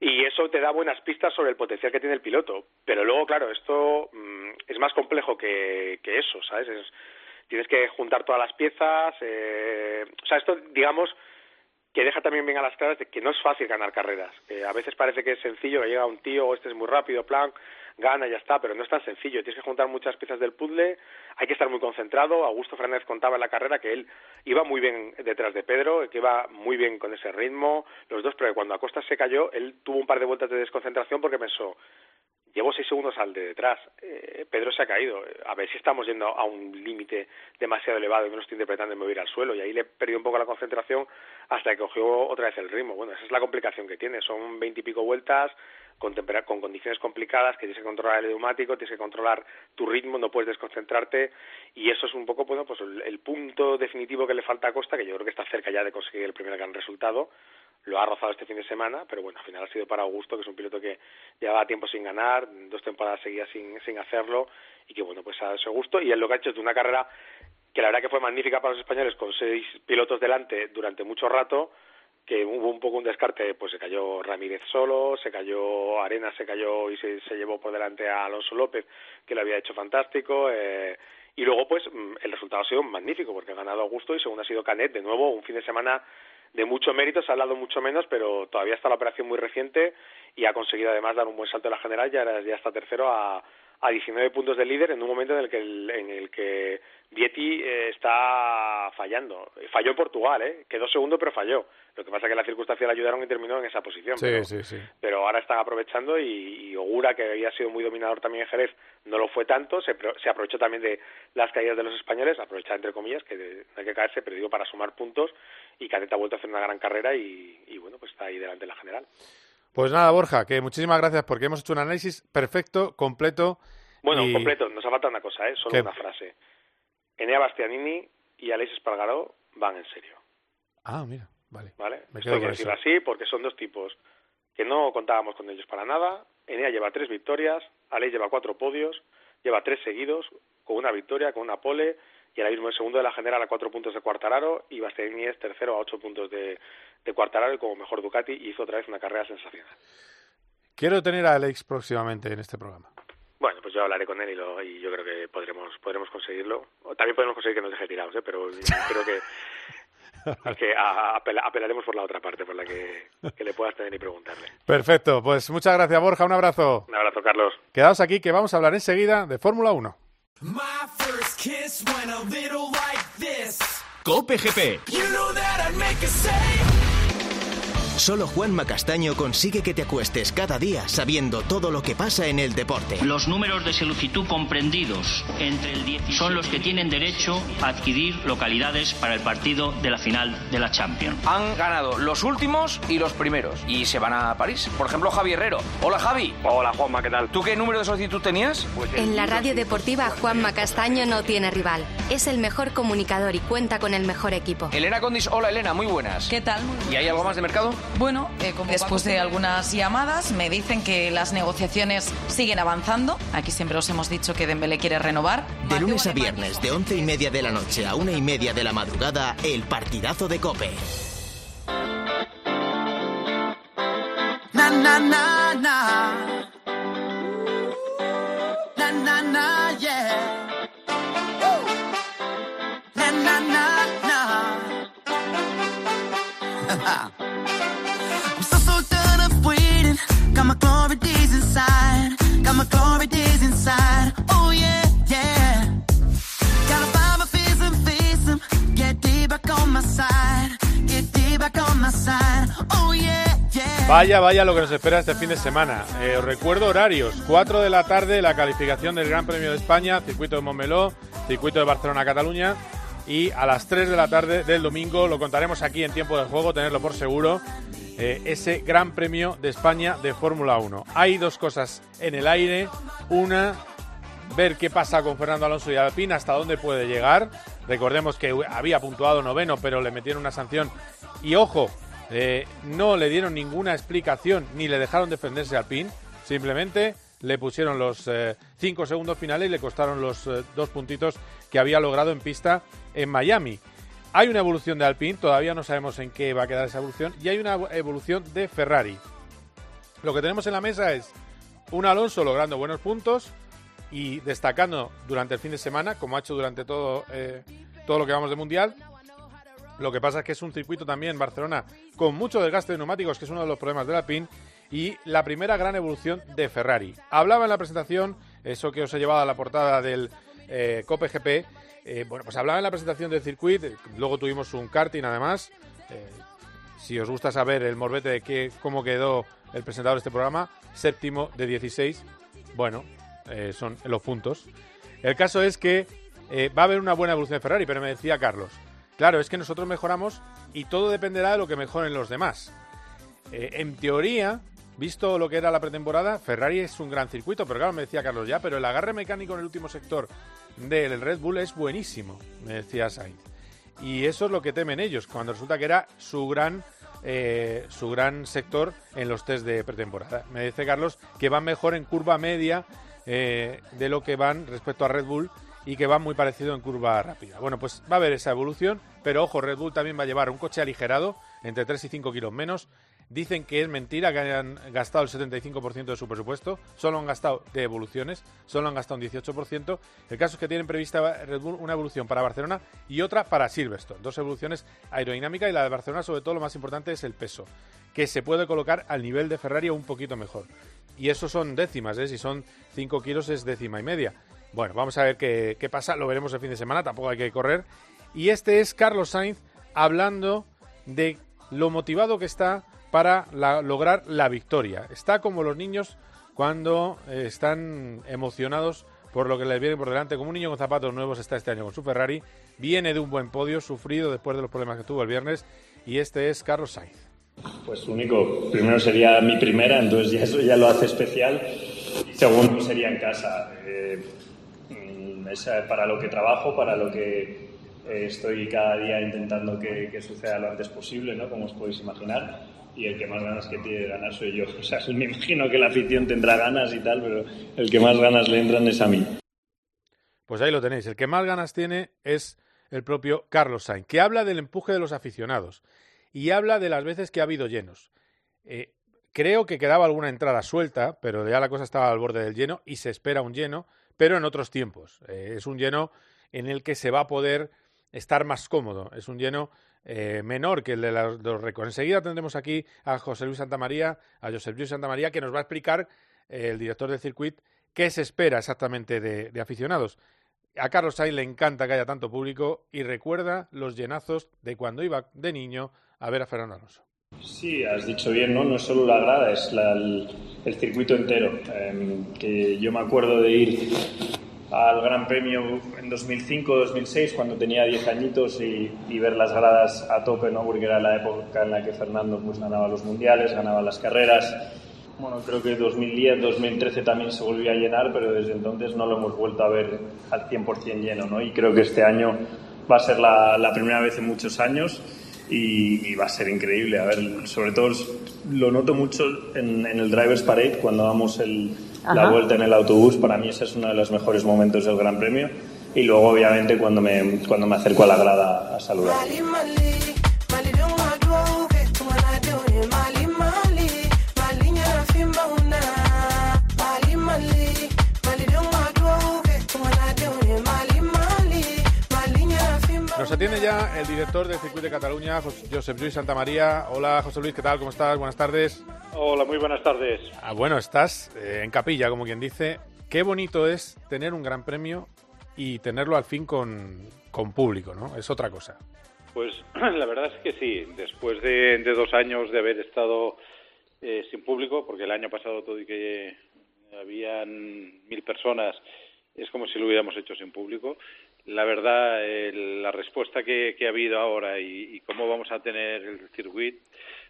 Y eso te da buenas pistas sobre el potencial que tiene el piloto. Pero luego, claro, esto mm, es más complejo que, eso, ¿sabes? Es- tienes que juntar todas las piezas. eh, o sea, esto, digamos, que deja también bien a las claras de que no es fácil ganar carreras. A veces parece que es sencillo, que llega un tío, este es muy rápido, plan, gana y ya está, pero no es tan sencillo. Tienes que juntar muchas piezas del puzzle, hay que estar muy concentrado. Augusto Fernández contaba en la carrera que él iba muy bien detrás de Pedro, que iba muy bien con ese ritmo, los dos, pero cuando Acosta se cayó, él tuvo un par de vueltas de desconcentración porque pensó, llevo seis segundos al de detrás. Eh, Pedro se ha caído. A ver si estamos yendo a un límite demasiado elevado y no lo estoy interpretando en mover al suelo. Y ahí le perdido un poco la concentración hasta que cogió otra vez el ritmo. Bueno, esa es la complicación que tiene. Son veintipico vueltas con, con condiciones complicadas que tienes que controlar el neumático, tienes que controlar tu ritmo, no puedes desconcentrarte. Y eso es un poco, bueno, pues el punto definitivo que le falta a Costa, que yo creo que está cerca ya de conseguir el primer gran resultado lo ha rozado este fin de semana, pero bueno, al final ha sido para Augusto, que es un piloto que llevaba tiempo sin ganar, dos temporadas seguidas sin, sin hacerlo, y que bueno, pues dado ese gusto, y él lo que ha hecho es de una carrera que la verdad que fue magnífica para los españoles, con seis pilotos delante durante mucho rato, que hubo un poco un descarte, pues se cayó Ramírez solo, se cayó Arena, se cayó y se, se llevó por delante a Alonso López, que lo había hecho fantástico, eh, y luego pues mm, el resultado ha sido magnífico, porque ha ganado Augusto y segundo ha sido Canet, de nuevo un fin de semana de mucho mérito, se ha hablado mucho menos, pero todavía está la operación muy reciente y ha conseguido además dar un buen salto en la general, ya, ya está tercero a, a 19 puntos de líder en un momento en el que, el- en el que Vietti eh, está fallando. Falló en Portugal, ¿eh? quedó segundo pero falló. Lo que pasa es que las circunstancias le ayudaron y terminó en esa posición. Sí, pero, sí, sí. pero ahora están aprovechando y, y Ogura, que había sido muy dominador también en Jerez, no lo fue tanto, se, se aprovechó también de las caídas de los españoles, aprovechar entre comillas, que de- no hay que caerse, pero digo para sumar puntos, y Canet ha vuelto a hacer una gran carrera y, y bueno, pues está ahí delante en la general. Pues nada, Borja, que muchísimas gracias porque hemos hecho un análisis perfecto, completo. Bueno, y- completo, nos ha faltado una cosa, ¿eh? solo ¿Qué? una frase. Enea Bastianini y Alex Espargaró van en serio, Ah, mira, vale. ¿vale? Me Esto quedo hay que con decirlo así porque son dos tipos que no contábamos con ellos para nada. Enea lleva tres victorias, Alex lleva cuatro podios, lleva tres seguidos, con una victoria, con una pole, y ahora mismo es segundo de la general a cuatro puntos de Cuartararo, y Bastianini es tercero a ocho puntos de, de Cuartararo y como mejor Ducati y hizo otra vez una carrera sensacional. Quiero tener a Alex próximamente en este programa. Bueno, pues yo hablaré con él y, lo, y yo creo que podremos podremos conseguirlo. O también podemos conseguir que nos deje tirados, ¿eh? pero creo que, que a- a- apela- apelaremos por la otra parte, por la que, que le puedas tener y preguntarle. Perfecto, pues muchas gracias, Borja. Un abrazo. Un abrazo, Carlos. Quedaos aquí que vamos a hablar enseguida de Fórmula 1. Kiss went a little like this. Cope GP. You know that I'd make a save. Solo Juanma Castaño consigue que te acuestes cada día sabiendo todo lo que pasa en el deporte. Los números de solicitud comprendidos entre el 10 son los que tienen derecho a adquirir localidades para el partido de la final de la Champions. Han ganado los últimos y los primeros. Y se van a París. Por ejemplo, Javi Herrero. Hola, Javi. Hola, Juanma, ¿qué tal? ¿Tú qué número de solicitud tenías? En la radio deportiva Juanma Castaño no tiene rival. Es el mejor comunicador y cuenta con el mejor equipo. Elena Condis. Hola, Elena. Muy buenas. ¿Qué tal? ¿Y hay algo más de mercado? Bueno, eh, después de algunas llamadas me dicen que las negociaciones siguen avanzando. Aquí siempre os hemos dicho que Dembélé quiere renovar. De lunes a viernes, de once y media de la noche a una y media de la madrugada, el partidazo de Cope. Na na na na. Na na na, yeah. Woo. Na na na na. I'm so so done of waiting. Oh side. Oh. Vaya, vaya lo que nos espera este fin de semana. Eh, os recuerdo horarios. 4 de la tarde la calificación del Gran Premio de España, circuito de Montmeló, circuito de Barcelona-Cataluña. Y a las 3 de la tarde del domingo lo contaremos aquí en tiempo de juego, tenerlo por seguro, eh, ese Gran Premio de España de Fórmula 1. Hay dos cosas en el aire. Una, ver qué pasa con Fernando Alonso y Alpine, hasta dónde puede llegar. Recordemos que había puntuado noveno, pero le metieron una sanción. Y ojo, eh, no le dieron ninguna explicación ni le dejaron defenderse a Alpine. Simplemente le pusieron los eh, cinco segundos finales y le costaron los eh, dos puntitos que había logrado en pista en Miami. Hay una evolución de Alpine, todavía no sabemos en qué va a quedar esa evolución, y hay una evolución de Ferrari. Lo que tenemos en la mesa es un Alonso logrando buenos puntos y destacando durante el fin de semana, como ha hecho durante todo, eh, todo lo que vamos de Mundial. Lo que pasa es que es un circuito también, Barcelona, con mucho desgaste de neumáticos, que es uno de los problemas del Alpine, y la primera gran evolución de Ferrari. Hablaba en la presentación, eso que os he llevado a la portada del eh, eh, bueno, pues hablaba en la presentación del circuito, eh, luego tuvimos un karting además. eh, si os gusta saber el morbete de qué, cómo quedó el presentador de este programa, séptimo de 16, Bueno, son los puntos. El caso es que va a haber una buena evolución de Ferrari, pero me decía Carlos, claro, es que nosotros mejoramos y todo dependerá de lo que mejoren los demás. En teoría, visto lo que era la pretemporada, Ferrari es un gran circuito, pero claro, me decía Carlos ya, pero el agarre mecánico en el último sector del Red Bull es buenísimo, me decía Sainz. Y eso es lo que temen ellos, cuando resulta que era su gran eh, su gran sector en los test de pretemporada. Me dice Carlos que van mejor en curva media eh, de lo que van respecto a Red Bull y que van muy parecido en curva rápida. Bueno, pues va a haber esa evolución, pero ojo, Red Bull también va a llevar un coche aligerado, entre 3 y 5 kilos menos, Dicen que es mentira que hayan gastado el 75% de su presupuesto, solo han gastado de evoluciones, solo han gastado un 18%. El caso es que tienen prevista Red Bull una evolución para Barcelona y otra para Silverstone. Dos evoluciones aerodinámica y la de Barcelona, sobre todo, lo más importante es el peso, que se puede colocar al nivel de Ferrari un poquito mejor. Y eso son décimas, ¿eh? si son 5 kilos es décima y media. Bueno, vamos a ver qué pasa, lo veremos el fin de semana, tampoco hay que correr. Y este es Carlos Sainz hablando de lo motivado que está para lograr la victoria. Está como los niños cuando eh, están emocionados por lo que les viene por delante. Como un niño con zapatos nuevos está este año con su Ferrari. Viene de un buen podio, sufrido después de los problemas que tuvo el viernes. Y este es Carlos Sainz. Pues único, primero sería mi primera, entonces ya eso ya lo hace especial. Segundo sería en casa. Eh, es para lo que trabajo, para lo que eh, estoy cada día intentando que, que, suceda lo antes posible, ¿no? Como os podéis imaginar y el que más ganas que tiene de ganar soy yo. O sea, me imagino que la afición tendrá ganas y tal, pero el que más ganas le entran es a mí. Pues ahí lo tenéis. El que más ganas tiene es el propio Carlos Sainz, que habla del empuje de los aficionados y habla de las veces que ha habido llenos. Eh, creo que quedaba alguna entrada suelta, pero ya la cosa estaba al borde del lleno y se espera un lleno, pero en otros tiempos. Eh, es un lleno en el que se va a poder estar más cómodo. Es un lleno eh, menor que el de los, récords. Enseguida tendremos aquí a José Luis Santamaría, a José Luis Santamaría, que nos va a explicar, eh, el director del circuito, qué se espera exactamente de, aficionados. A Carlos Sainz le encanta que haya tanto público y recuerda los llenazos de cuando iba de niño a ver a Fernando Alonso. Sí, has dicho bien, ¿no? No es solo la grada, es el, circuito entero. Em, que yo me acuerdo de ir al Gran Premio en 2005-2006 cuando tenía 10 añitos y, ver las gradas a tope, ¿no? porque era la época en la que Fernando pues, ganaba los mundiales, ganaba las carreras. Bueno, creo que 2010-2013 también se volvió a llenar, pero desde entonces no lo hemos vuelto a ver al 100% lleno. ¿no? Y creo que este año va a ser la, la primera vez en muchos años y, va a ser increíble. A ver, sobre todo lo noto mucho en, en el Drivers Parade cuando damos el, la vuelta en el autobús, para mí ese es uno de los mejores momentos del Gran Premio. Y luego, obviamente, cuando me, cuando me acerco a la grada a saludar. Nos atiende ya el director del Circuito de Cataluña, José Luis Santamaría. Hola, José Luis, ¿qué tal? ¿Cómo estás? Buenas tardes. Hola, muy buenas tardes. Ah, bueno, estás eh, en capilla, como quien dice. Qué bonito es tener un gran premio y tenerlo al fin con, público, ¿no? Es otra cosa. Pues la verdad es que sí. Después de, dos años de haber estado eh, sin público, porque el año pasado todo y que habían mil personas, es como si lo hubiéramos hecho sin público la verdad, la respuesta que, ha habido ahora y, cómo vamos a tener el circuito,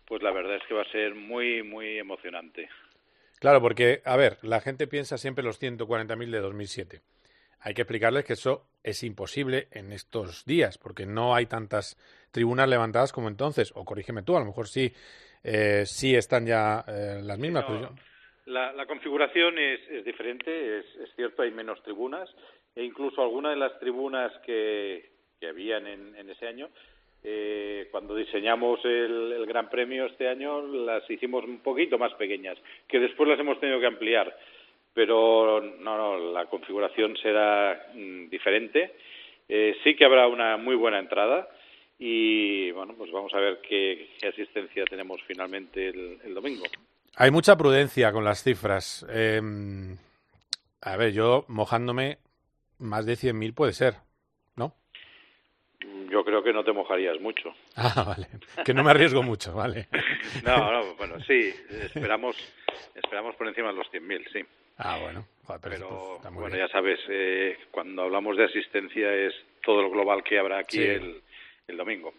pues la verdad es que va a ser muy, muy emocionante. Claro, porque, a ver, la gente piensa siempre los 140.000 de 2007. Hay que explicarles que eso es imposible en estos días, porque no hay tantas tribunas levantadas como entonces. O corrígeme tú, a lo mejor sí, eh, sí están ya eh, las mismas. la, configuración es, diferente, es, cierto, hay menos tribunas, e incluso algunas de las tribunas que, que habían en, en ese año, eh, cuando diseñamos el, Gran Premio este año, las hicimos un poquito más pequeñas, que después las hemos tenido que ampliar. Pero no, no la configuración será mm, diferente. Eh, sí que habrá una muy buena entrada y bueno, pues vamos a ver qué, asistencia tenemos finalmente el, domingo. Hay mucha prudencia con las cifras. Em, a ver, yo mojándome más de 100.000 puede ser. Yo creo que no te mojarías mucho. Ah, vale. Que no me arriesgo mucho, vale. no, no, bueno, sí, esperamos, esperamos por encima de los 100.000, sí. Ah, bueno. Joder, pero, Pero está muy bueno, bien. ya sabes, eh, cuando hablamos de asistencia es todo lo global que habrá aquí Sí. el, el domingo.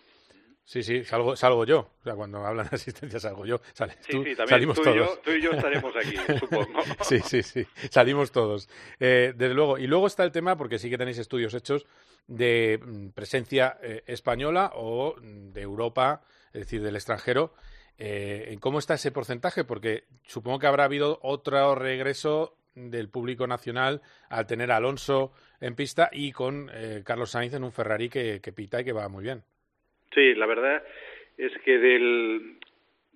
Sí, sí, salgo, salgo yo. O sea, cuando hablan de asistencia salgo yo. Sale- Sí, tú- sí, también salimos tú y, todos. yo, tú y yo estaremos aquí, supongo. Sí, sí, sí. Salimos todos. Eh, desde luego. Y luego está el tema, porque sí que tenéis estudios hechos de mm, presencia eh, española o mm, de Europa, es decir, del extranjero. Eh, ¿En cómo está ese porcentaje? Porque supongo que habrá habido otro regreso del público nacional al tener a Alonso en pista y con eh, Carlos Sainz en un Ferrari que, que pita y que va muy bien. Sí, la verdad es que del,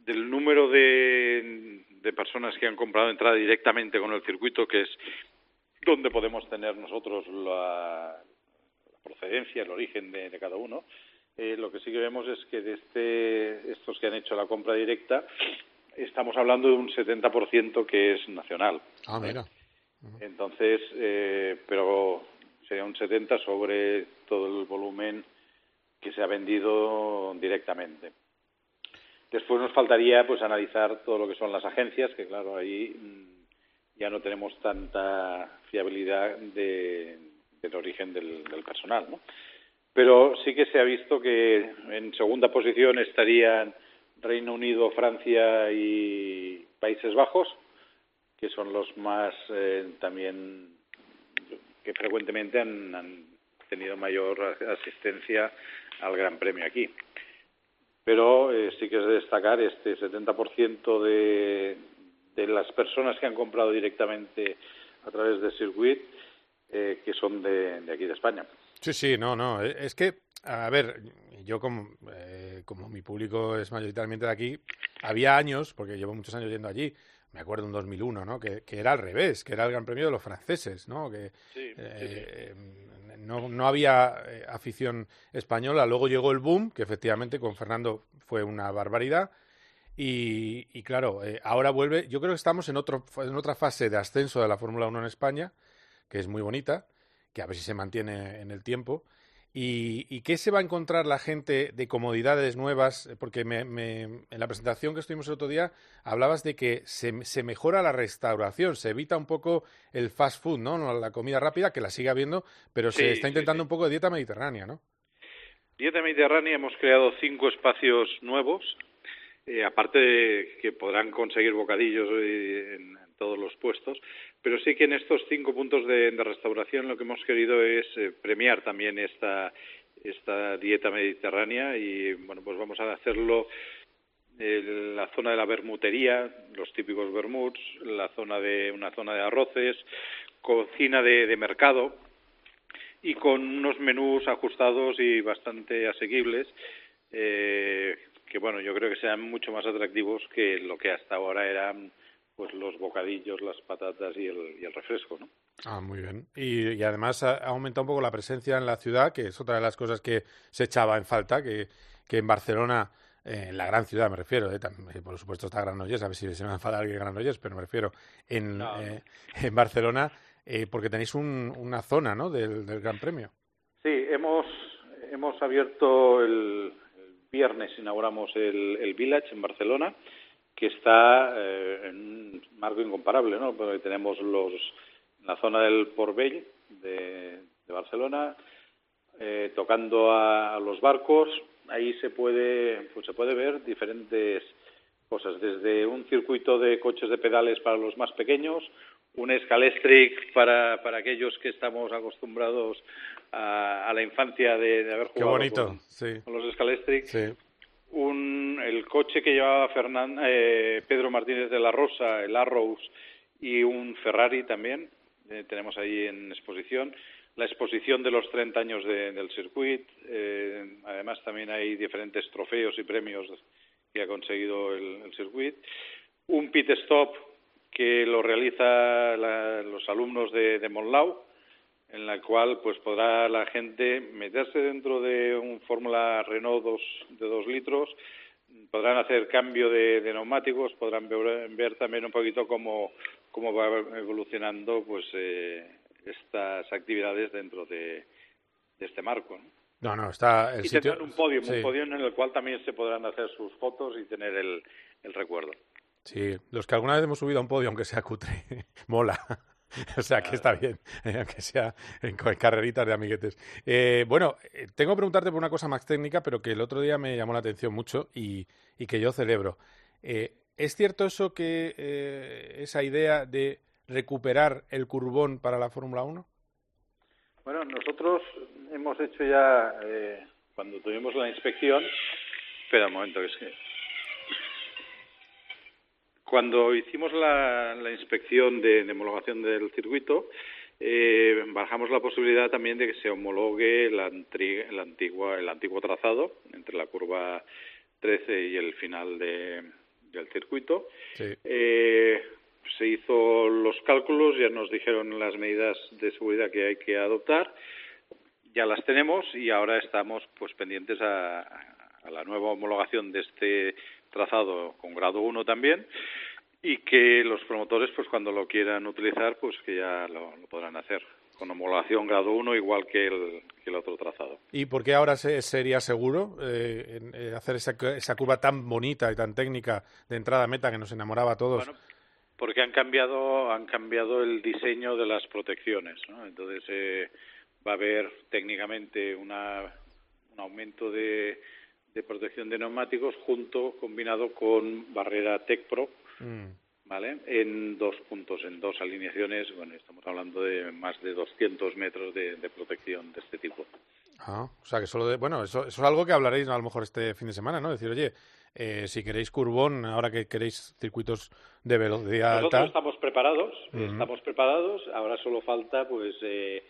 del número de, de personas que han comprado entrada directamente con el circuito, que es donde podemos tener nosotros la, la procedencia, el origen de, de cada uno, eh, lo que sí que vemos es que de este, estos que han hecho la compra directa, estamos hablando de un 70% que es nacional. Ah, mira. Entonces, eh, pero sería un 70 sobre todo el volumen que se ha vendido directamente. Después nos faltaría pues analizar todo lo que son las agencias, que claro, ahí mm, ya no tenemos tanta fiabilidad de- del origen del, del personal, ¿no? Pero sí que se ha visto que en segunda posición estarían Reino Unido, Francia y Países Bajos, que son los más eh, también que frecuentemente han, han tenido mayor asistencia al Gran Premio aquí. Pero eh, sí que es de destacar este 70% de, de las personas que han comprado directamente a través de Circuit, eh, que son de, aquí de España. Sí, sí, no, no. e- Es que, a ver, yo como, eh, como mi público es mayoritariamente de aquí, había años, porque llevo muchos años yendo allí, me acuerdo en 2001, ¿no? Que, que era al revés, que era el Gran Premio de los franceses, ¿no? Que eh, no, no había eh, afición española. Luego llegó el boom, que efectivamente con Fernando fue una barbaridad. Y, y claro, eh, ahora vuelve. Yo creo que estamos en, otro, en otra fase de ascenso de la Fórmula 1 en España, que es muy bonita, que a ver si se mantiene en el tiempo. ¿Y, y qué se va a encontrar la gente de comodidades nuevas? Porque me- me- en la presentación que estuvimos el otro día hablabas de que se, se mejora la restauración, se evita un poco el fast food, ¿no? La comida rápida, que la sigue habiendo, pero se está sí, intentando un poco de dieta mediterránea, ¿no? Dieta Mediterránea hemos creado cinco espacios nuevos, eh, aparte de que podrán conseguir bocadillos eh, en, en todos los puestos, pero sí que en estos cinco puntos de, de restauración lo que hemos querido es eh, premiar también esta, dieta mediterránea y bueno, pues vamos a hacerlo en la zona de la bermutería, los típicos bermuds, la zona de una zona de arroces, cocina de, de mercado, y con unos menús ajustados y bastante asequibles eh, que bueno yo creo que sean mucho más atractivos que lo que hasta ahora eran pues los bocadillos las patatas y el, y el refresco no Ah, muy bien. Y, y además ha, ha aumentado un poco la presencia en la ciudad, que es otra de las cosas que se echaba en falta, que, que en Barcelona, eh, en la gran ciudad me refiero, eh, tam- eh, por supuesto está Granollers, a ver si se me va a enfadar alguien Granollers, pero me refiero en, eh, en Barcelona, eh, porque tenéis un- una zona ¿no? del, del Gran Premio. sí hemos hemos abierto el, el viernes inauguramos el, el village en Barcelona que está eh, en un marco incomparable no porque tenemos los la zona del Port Vell de, de Barcelona eh, tocando a, a los barcos ahí se puede pues se puede ver diferentes cosas desde un circuito de coches de pedales para los más pequeños un escalestric para, para aquellos que estamos acostumbrados a, a la infancia de, de haber Qué jugado bonito, con, sí. con los escalestric Sí. Un, el coche que llevaba Fernan- eh, Pedro Martínez de la Rosa, el Arrows, y un Ferrari también, eh, tenemos ahí en exposición. La exposición de los 30 años de- del circuit, eh, además también hay diferentes trofeos y premios que ha conseguido el, el circuit. Un pit stop que lo realiza los alumnos de, de Monlau, en la cual pues podrá la gente meterse dentro de un Fórmula Renault 2 de 2 litros, podrán hacer cambio de, de neumáticos, podrán ver, ver también un poquito cómo, cómo va evolucionando pues eh, estas actividades dentro de, de este marco. ¿no? No, no, está el y sitio... un podio, sí. un podio en el cual también se podrán hacer sus fotos y tener el, el recuerdo. Sí, los que alguna vez hemos subido a un podio, aunque sea cutre, mola. O sea, que está bien, eh, aunque sea en carreritas de amiguetes. Eh, bueno, eh, tengo que preguntarte por una cosa más técnica, pero que el otro día me llamó la atención mucho y, y que yo celebro. Eh, ¿Es cierto eso que eh, esa idea de recuperar el curbón para la Fórmula 1? Bueno, nosotros hemos hecho ya, eh, cuando tuvimos la inspección, espera un momento, que es que... Cuando hicimos la, la inspección de, de homologación del circuito, eh, barajamos la posibilidad también de que se homologue la el, antigua, el antiguo trazado entre la curva 13 y el final de- del circuito. Sí. Eh, se hizo los cálculos, ya nos dijeron las medidas de seguridad que hay que adoptar, ya las tenemos y ahora estamos pues pendientes a, a la nueva homologación de este trazado con grado 1 también y que los promotores pues cuando lo quieran utilizar pues que ya lo, lo podrán hacer con homologación grado 1 igual que el, que el otro trazado. ¿Y por qué ahora se- sería seguro eh, en- eh, hacer esa, esa curva tan bonita y tan técnica de entrada a meta que nos enamoraba a todos? porque han cambiado han cambiado el diseño de las protecciones ¿no? entonces eh, va a haber técnicamente una, un aumento de, de protección de neumáticos junto combinado con barrera Tech Pro Mm. vale en dos puntos en dos alineaciones bueno estamos hablando de más de 200 metros de, de protección de este tipo Ah, o sea que solo de, bueno, eso, eso es algo que hablaréis a lo mejor este fin de semana, ¿no? Decir, oye, eh, si queréis curbón, ahora que queréis circuitos de velocidad Nosotros alta, estamos preparados, estamos preparados, ahora solo falta pues eh,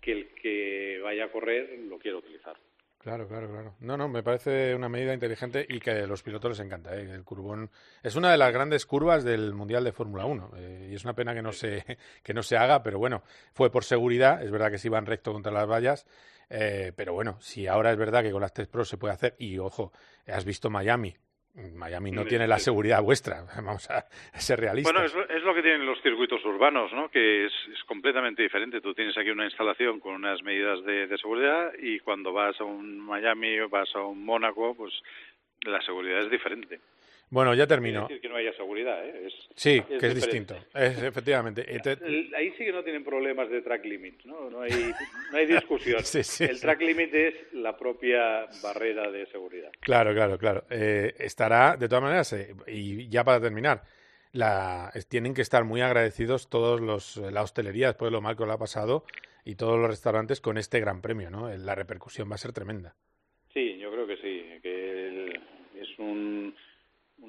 que el que vaya a correr lo quiera utilizar. Claro, claro, claro. No, no, me parece una medida inteligente y que a los pilotos les encanta. ¿eh? El curbón es una de las grandes curvas del Mundial de Fórmula 1 eh, y es una pena que no, se, que no se haga, pero bueno, fue por seguridad. Es verdad que se iban recto contra las vallas, eh, pero bueno, si ahora es verdad que con las Test Pro se puede hacer, y ojo, has visto Miami. Miami no Sí, tiene la seguridad vuestra, vamos a ser realistas. Bueno, es, lo- es lo que tienen los circuitos urbanos, ¿no? Que es, es completamente diferente. Tú tienes aquí una instalación con unas medidas de, de seguridad y cuando vas a un Miami o vas a un Mónaco, pues la seguridad es diferente. Bueno, ya termino. decir que no haya seguridad, ¿eh? Es, Sí, que es diferente. distinto. Es, efectivamente. Ahí sí que no tienen problemas de track limit, ¿no? No hay, no hay discusión. Sí, sí, el sí. track limit es la propia barrera de seguridad. Claro, claro, claro. Eh, estará, de todas maneras, eh, y ya para terminar, la, es- tienen que estar muy agradecidos todos los, la hostelería, después de lo mal que lo ha pasado, y todos los restaurantes con este gran premio, ¿no? La repercusión va a ser tremenda. Sí, yo creo que sí, que el- es un-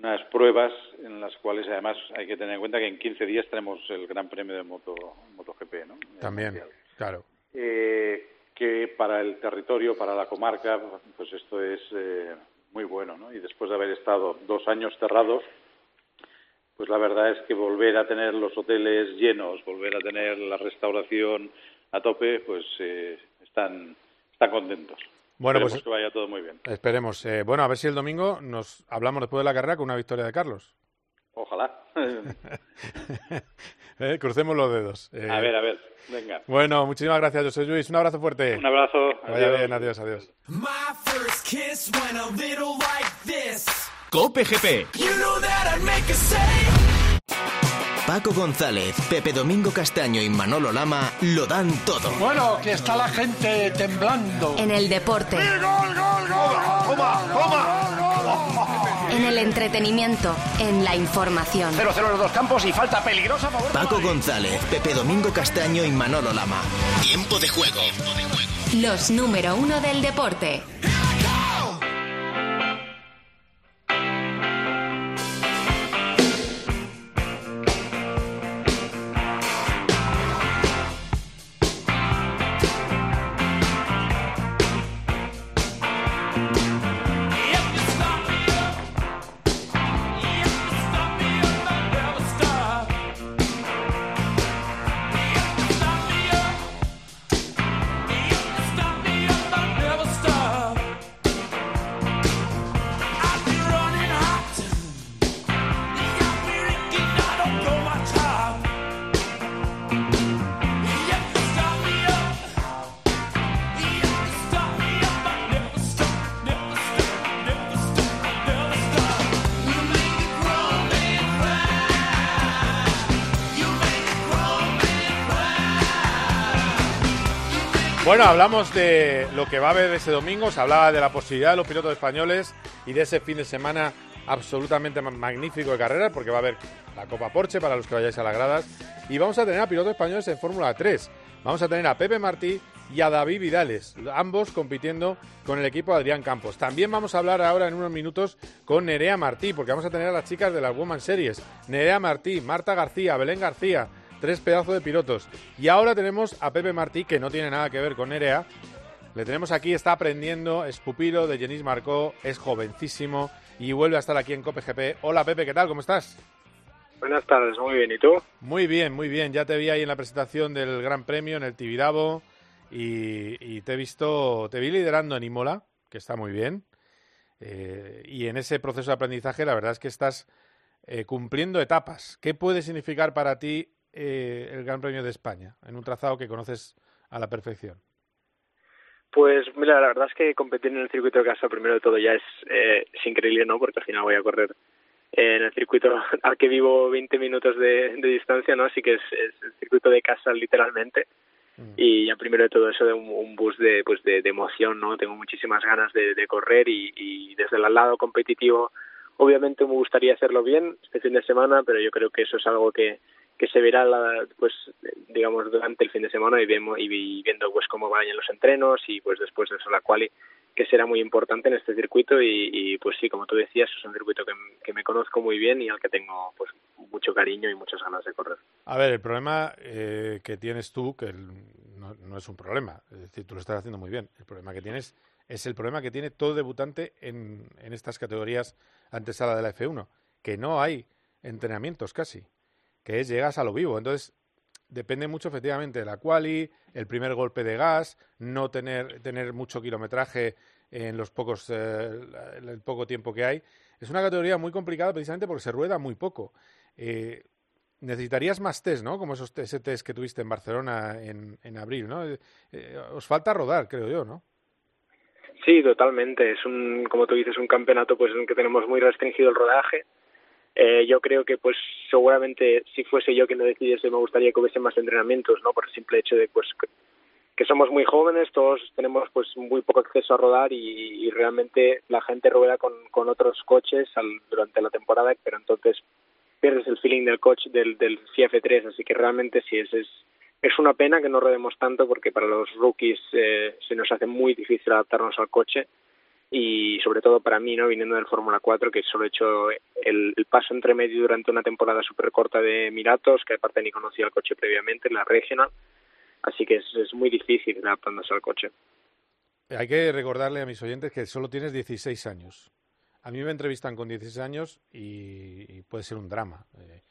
unas pruebas en las cuales además hay que tener en cuenta que en 15 días tenemos el Gran Premio de Moto, MotoGP, ¿no? También, claro. Eh, que para el territorio, para la comarca, pues esto es eh, muy bueno, ¿no? Y después de haber estado dos años cerrados, pues la verdad es que volver a tener los hoteles llenos, volver a tener la restauración a tope, pues eh, están, están contentos. Bueno, Esperemos pues- que vaya todo muy bien. Esperemos. Eh, bueno, a ver si el domingo nos hablamos después de la carrera con una victoria de Carlos. Ojalá. Eh, Crucemos los dedos. Eh, a ver, a ver, venga. Bueno, muchísimas gracias, José Luis. Un abrazo fuerte. Un abrazo. Vaya Adiós. bien, adiós, adiós. My first kiss went a little like this. Cope GP. You know Paco González, Pepe Domingo Castaño y Manolo Lama lo dan todo. Bueno, que está la gente temblando. En el deporte, en el entretenimiento, en la información. 0-0 los dos campos y falta peligrosa favor. Paco González, Pepe Domingo Castaño y Manolo Lama. Tiempo de juego. Los número uno del deporte. Bueno, hablamos de lo que va a haber ese domingo, se hablaba de la posibilidad de los pilotos españoles y de ese fin de semana absolutamente ma- magnífico de carreras, porque va a haber la Copa Porsche para los que vayáis a las gradas, y vamos a tener a pilotos españoles en Fórmula 3. Vamos a tener a Pepe Martí y a David Vidales, ambos compitiendo con el equipo Adrián Campos. También vamos a hablar ahora en unos minutos con Nerea Martí, porque vamos a tener a las chicas de las Woman Series. Nerea Martí, Marta García, Belén García, tres pedazos de pilotos. Y ahora tenemos a Pepe Martí, que no tiene nada que ver con Nerea. Le tenemos aquí, está aprendiendo, es pupilo de Jenis Marcó, es jovencísimo y vuelve a estar aquí en COPGP. Hola Pepe, ¿qué tal? ¿Cómo estás? Buenas tardes, muy bien. ¿Y tú? Muy bien, muy bien. Ya te vi ahí en la presentación del Gran Premio en el Tibidabo y, y te he visto, te vi liderando en Imola, que está muy bien. Eh, y en ese proceso de aprendizaje, la verdad es que estás eh, cumpliendo etapas. ¿Qué puede significar para ti eh, el Gran Premio de España en un trazado que conoces a la perfección? Pues mira, la verdad es que competir en el circuito de casa primero de todo ya es, eh, es increíble, ¿no? Porque al final voy a correr en el circuito al que vivo 20 minutos de, de distancia, ¿no? Así que es, es el circuito de casa literalmente. Y ya primero de todo eso de un, un boost de, pues de, de emoción, ¿no? Tengo muchísimas ganas de, de correr y, y desde el lado competitivo obviamente me gustaría hacerlo bien este fin de semana, pero yo creo que eso es algo que, que se verá la- pues digamos durante el fin de semana y vemos y vi- viendo pues cómo vayan los entrenos y pues después de eso la quali que será muy importante en este circuito y, y, pues sí como tú decías es un circuito que, que me conozco muy bien y al que tengo pues mucho cariño y muchas ganas de correr A ver, el problema eh, que tienes tú, que el- no, no es un problema, es decir, tú lo estás haciendo muy bien. El problema que tienes es el problema que tiene todo debutante en, en estas categorías antesala de la F1, que no hay entrenamientos casi, que es llegas a lo vivo. Entonces, depende mucho efectivamente de la quali, el primer golpe de gas, no tener, tener mucho kilometraje en los pocos, eh, el poco tiempo que hay. Es una categoría muy complicada precisamente porque se rueda muy poco. Eh, necesitarías más test, ¿no? Como esos, ese test que tuviste en Barcelona en, en abril, ¿no? Eh, eh, os falta rodar, creo yo, ¿no? Sí, totalmente. Es un, como tú dices, un campeonato pues en el que tenemos muy restringido el rodaje. Eh, yo creo que pues seguramente si fuese yo quien lo decidiese me gustaría que hubiese más entrenamientos, ¿no? Por el simple hecho de pues que, somos muy jóvenes, todos tenemos pues muy poco acceso a rodar y, realmente la gente rueda con, otros coches al- durante la temporada, pero entonces pierdes el feeling del coche del, del CF3, así que realmente sí es, es es una pena que no rodemos tanto porque para los rookies eh, se nos hace muy difícil adaptarnos al coche y sobre todo para mí, ¿no? viniendo del Fórmula 4, que solo he hecho el, paso entre medio durante una temporada súper corta de Miratos, que aparte ni conocía el coche previamente, la Regional, así que es, es muy difícil adaptándose al coche. Hay que recordarle a mis oyentes que solo tienes 16 años. A mí me entrevistan con 16 años y, puede ser un drama. eh,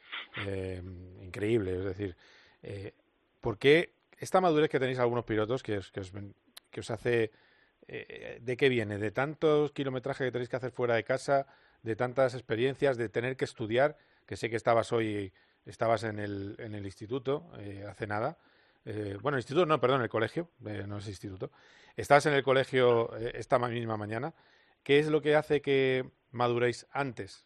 eh, increíble, es decir, eh, ¿por qué esta madurez que tenéis algunos pilotos que que os, que os hace... eh, ¿De qué viene? ¿De tantos kilometrajes que tenéis que hacer fuera de casa? ¿De tantas experiencias? ¿De tener que estudiar? Que sé que estabas hoy, estabas en el, en el instituto eh, hace nada. Eh, bueno, instituto no, perdón, el colegio, eh, no es instituto. Estabas en el colegio eh, esta ma- misma mañana. ¿Qué es lo que hace que maduréis antes?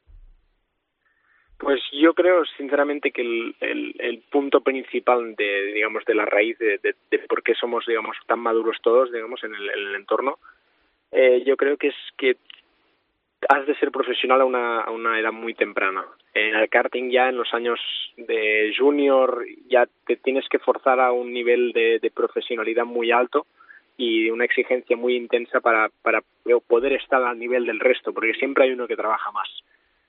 Pues yo creo sinceramente que el, punto principal de digamos de la raíz de, de, por qué somos digamos tan maduros todos digamos en el, en el entorno eh, yo creo que es que has de ser profesional a una, a una edad muy temprana. En el karting ya en los años de junior ya te tienes que forzar a un nivel de, de profesionalidad muy alto y una exigencia muy intensa para, para poder estar al nivel del resto, porque siempre hay uno que trabaja más.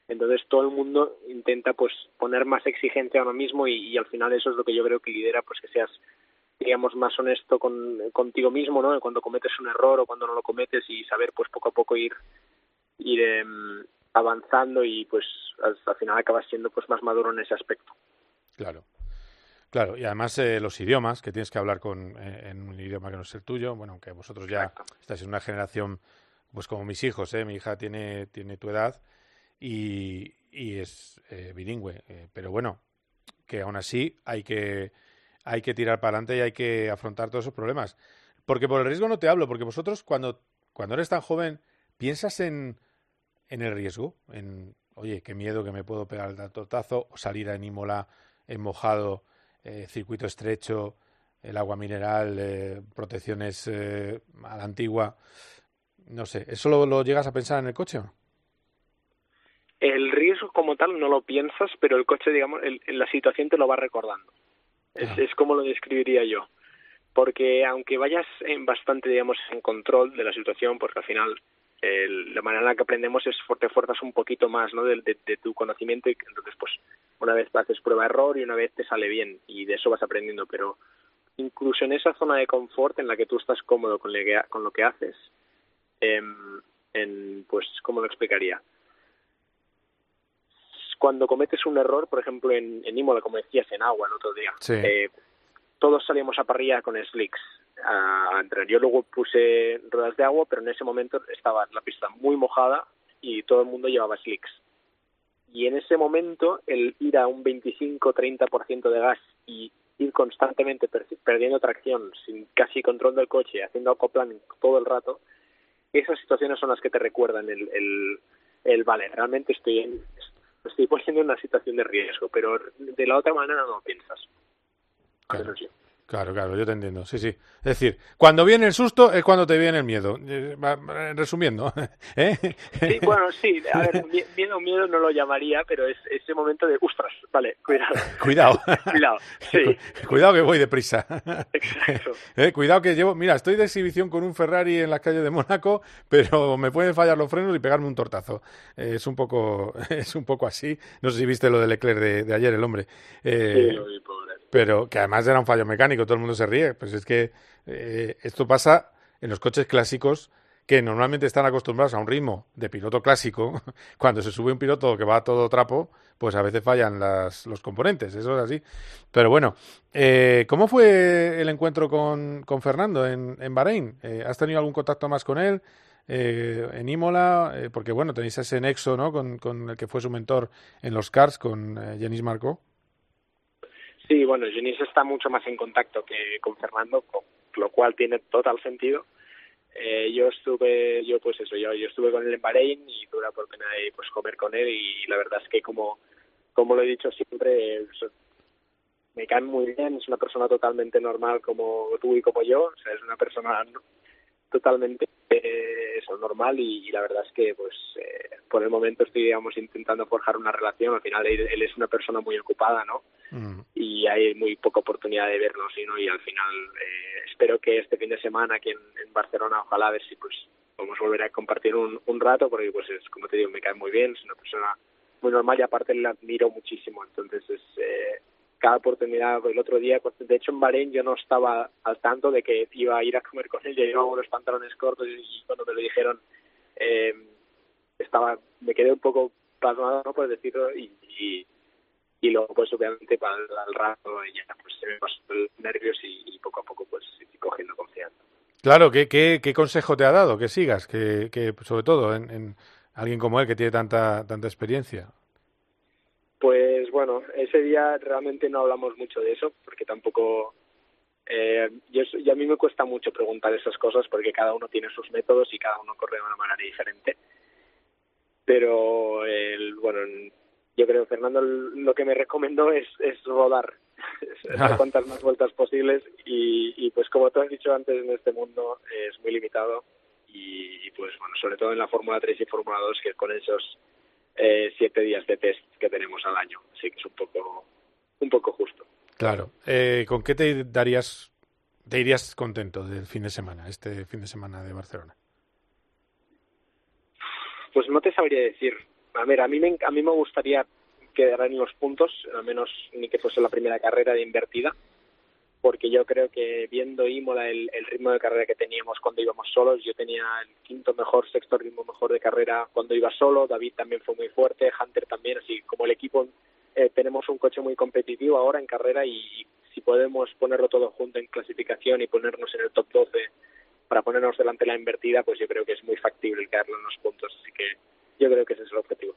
Entonces todo el mundo intenta pues poner más exigencia a uno mismo y, y al final eso es lo que yo creo que lidera pues que seas digamos más honesto con contigo mismo, ¿no? Cuando cometes un error o cuando no lo cometes y saber pues poco a poco ir ir em, avanzando y pues al, al final acabas siendo pues más maduro en ese aspecto. Claro. Claro, y además eh, los idiomas, que tienes que hablar con, eh, en un idioma que no es el tuyo, bueno, aunque vosotros ya estáis en una generación, pues como mis hijos, ¿eh? mi hija tiene, tiene tu edad y, es eh, bilingüe, eh, pero bueno, que aún así hay que, hay que tirar para adelante y hay que afrontar todos esos problemas. Porque por el riesgo no te hablo, porque vosotros cuando, cuando eres tan joven piensas en, en el riesgo, en, oye, qué miedo que me puedo pegar el tortazo o salir a Imola en mojado, eh, circuito estrecho, el agua mineral, eh, protecciones a la antigua. No sé, ¿eso lo, lo llegas a pensar en el coche? El riesgo como tal no lo piensas, pero el coche, digamos, el- la situación te lo va recordando. Es, es como lo describiría yo. Porque aunque vayas en bastante, digamos, en control de la situación, porque al final el- la manera en la que aprendemos es te fuerzas un poquito más ¿no? de, de- de tu conocimiento y entonces pues una vez haces prueba-error y una vez te sale bien y de eso vas aprendiendo. Pero incluso en esa zona de confort en la que tú estás cómodo con, lo que- con lo que haces, em, en, pues, ¿cómo lo explicaría? Cuando cometes un error, por ejemplo en, en Imola, como decías, en agua el otro día, Sí. eh, todos salíamos a parrilla con slicks a, entrenar. Yo luego puse ruedas de agua, pero en ese momento estaba la pista muy mojada y todo el mundo llevaba slicks. Y en ese momento, el ir a un 25-30% de gas y ir constantemente per- perdiendo tracción, sin casi control del coche, haciendo aquaplaning todo el rato, esas situaciones son las que te recuerdan el, el, el vale, realmente estoy en, estoy poniendo en una situación de riesgo, pero de la otra manera no lo piensas. Claro, claro, yo te entiendo, sí, sí. Es decir, cuando viene el susto es cuando te viene el miedo. Eh, Resumiendo, ¿eh? Sí, bueno, sí, a ver, mie- miedo, miedo no lo llamaría, pero es ese momento de, ostras, vale, cuidado. Cuidado. cuidado, sí. Cuidado que voy deprisa. Exacto. Eh, Cuidado que llevo, mira, estoy de exhibición con un Ferrari en las calles de Mónaco, pero me pueden fallar los frenos y pegarme un tortazo. Eh, es un poco, es un poco así. No sé si viste lo del Leclerc de, de ayer, el hombre. Sí, lo vi, pobre. Pero que además era un fallo mecánico, todo el mundo se ríe. Pues es que eh, esto pasa en los coches clásicos que normalmente están acostumbrados a un ritmo de piloto clásico. Cuando se sube un piloto que va todo trapo, pues a veces fallan las, los componentes, eso es así. Pero bueno, eh, ¿cómo fue el encuentro con, con Fernando en, en Bahrein? Eh, ¿Has tenido algún contacto más con él? Eh, en Imola, eh, porque bueno, tenéis ese nexo ¿no? con, con el que fue su mentor en los cars, con eh, Marco. Sí, bueno, Genis está mucho más en contacto que con Fernando, con lo cual tiene total sentido. Eh, yo estuve, yo pues eso, yo, yo estuve con él en Bahrein y tuve la oportunidad de pues comer con él y la verdad es que como, como lo he dicho siempre, me cae muy bien, es una persona totalmente normal como tú y como yo, o sea, es una persona totalmente eh, eso, normal y, y la verdad es que pues eh, por el momento estoy digamos intentando forjar una relación, al final él, él es una persona muy ocupada, ¿no? y hay muy poca oportunidad de vernos y no y al final eh, espero que este fin de semana aquí en, en Barcelona ojalá a ver si pues podemos volver a compartir un, un rato porque pues es como te digo me cae muy bien es una persona muy normal y aparte le admiro muchísimo. Entonces es eh, cada oportunidad el otro día pues, de hecho en Bahrein yo no estaba al tanto de que iba a ir a comer con él yo llevaba unos pantalones cortos y cuando me lo dijeron eh, estaba me quedé un poco pasmado ¿no? por decirlo y, y luego pues obviamente para el, al rato ya pues se me pasó el nervios y, poco a poco pues cogiendo confianza Claro, ¿qué, qué, qué consejo te ha dado? Que sigas, que, que sobre todo en, en alguien como él que tiene tanta, tanta experiencia. Pues bueno ese día realmente no hablamos mucho de eso porque tampoco eh, yo, y a mí me cuesta mucho preguntar esas cosas porque cada uno tiene sus métodos y cada uno corre de una manera diferente. Pero el, bueno yo creo que Fernando lo que me recomendó es, es rodar dar cuantas más vueltas posibles. Y, y pues como tú has dicho antes en este mundo es muy limitado y, y, pues bueno sobre todo en la Fórmula 3 y Fórmula 2 que con esos eh, siete días de test que tenemos al año así que es un poco un poco justo Claro. Eh, ¿Con qué te darías, te irías contento del fin de semana, este fin de semana de Barcelona? Pues no te sabría decir. A ver, a mí me, a mí me gustaría quedar en los puntos, al menos ni que fuese la primera carrera de invertida, porque yo creo que viendo Imola el, el ritmo de carrera que teníamos cuando íbamos solos, yo tenía el quinto mejor, sexto ritmo mejor de carrera cuando iba solo, David también fue muy fuerte, Hunter también, así como el equipo eh, tenemos un coche muy competitivo ahora en carrera y, si podemos ponerlo todo junto en clasificación y ponernos en el top 12 para ponernos delante de la invertida, pues yo creo que es muy factible caerlo en los puntos, así que yo creo que ese es el objetivo.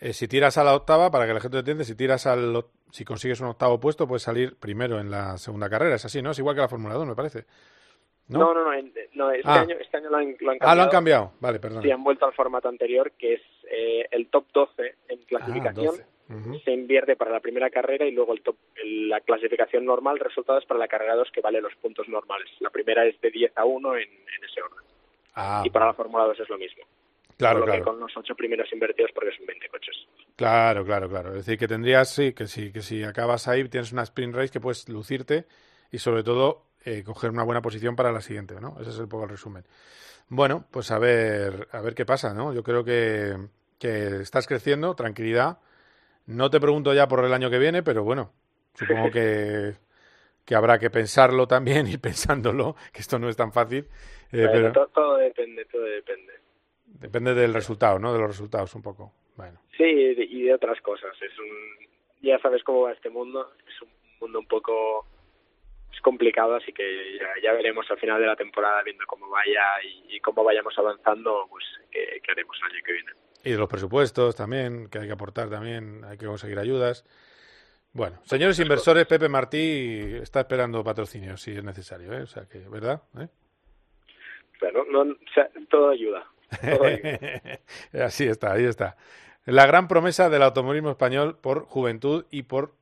Eh, si tiras a la octava, para que la gente lo entienda, si tiras al, si consigues un octavo puesto, puedes salir primero en la segunda carrera. Es así, ¿no? Es igual que la Fórmula 2, me parece. ¿No? No, no, no, en- no, este, Ah. año, este año lo han, lo han cambiado. Ah, lo han cambiado. Vale, perdón. Sí, han vuelto al formato anterior, que es eh, el top 12 en clasificación Ah, se invierte para la primera carrera y luego el top, el- la clasificación normal, resultados para la carrera 2 que vale los puntos normales. La primera es de 10 a 1 en, en ese orden. Ah, Y para la Fórmula 2 es lo mismo. Claro, que claro. con los ocho primeros invertidos porque son 20 coches. Claro, claro, claro. Es decir, que tendrías, sí, que sí, que si acabas ahí tienes una sprint race que puedes lucirte y sobre todo eh, coger una buena posición para la siguiente, ¿no? Ese es un poco el resumen. Bueno, pues a ver, a ver qué pasa, ¿no? Yo creo que, que estás creciendo, tranquilidad. No te pregunto ya por el año que viene, pero bueno, supongo que, que habrá que pensarlo también y pensándolo, que esto no es tan fácil. eh, Bueno, pero to- todo depende, todo depende. Depende del resultado, ¿no? De los resultados un poco. Bueno. Sí, y de, otras cosas. Es un, ya sabes cómo va este mundo. Es un mundo un poco es complicado, así que ya, ya veremos al final de la temporada, viendo cómo vaya y, y cómo vayamos avanzando, pues qué, qué haremos el año que viene. Y de los presupuestos también, que hay que aportar también, hay que conseguir ayudas. Bueno, señores inversores, Pepe Martí está esperando patrocinio si es necesario, ¿eh? O sea que, ¿verdad? ¿Eh? Bueno, no, o sea, todo ayuda. Así está, ahí está. La gran promesa del automovilismo español por juventud y por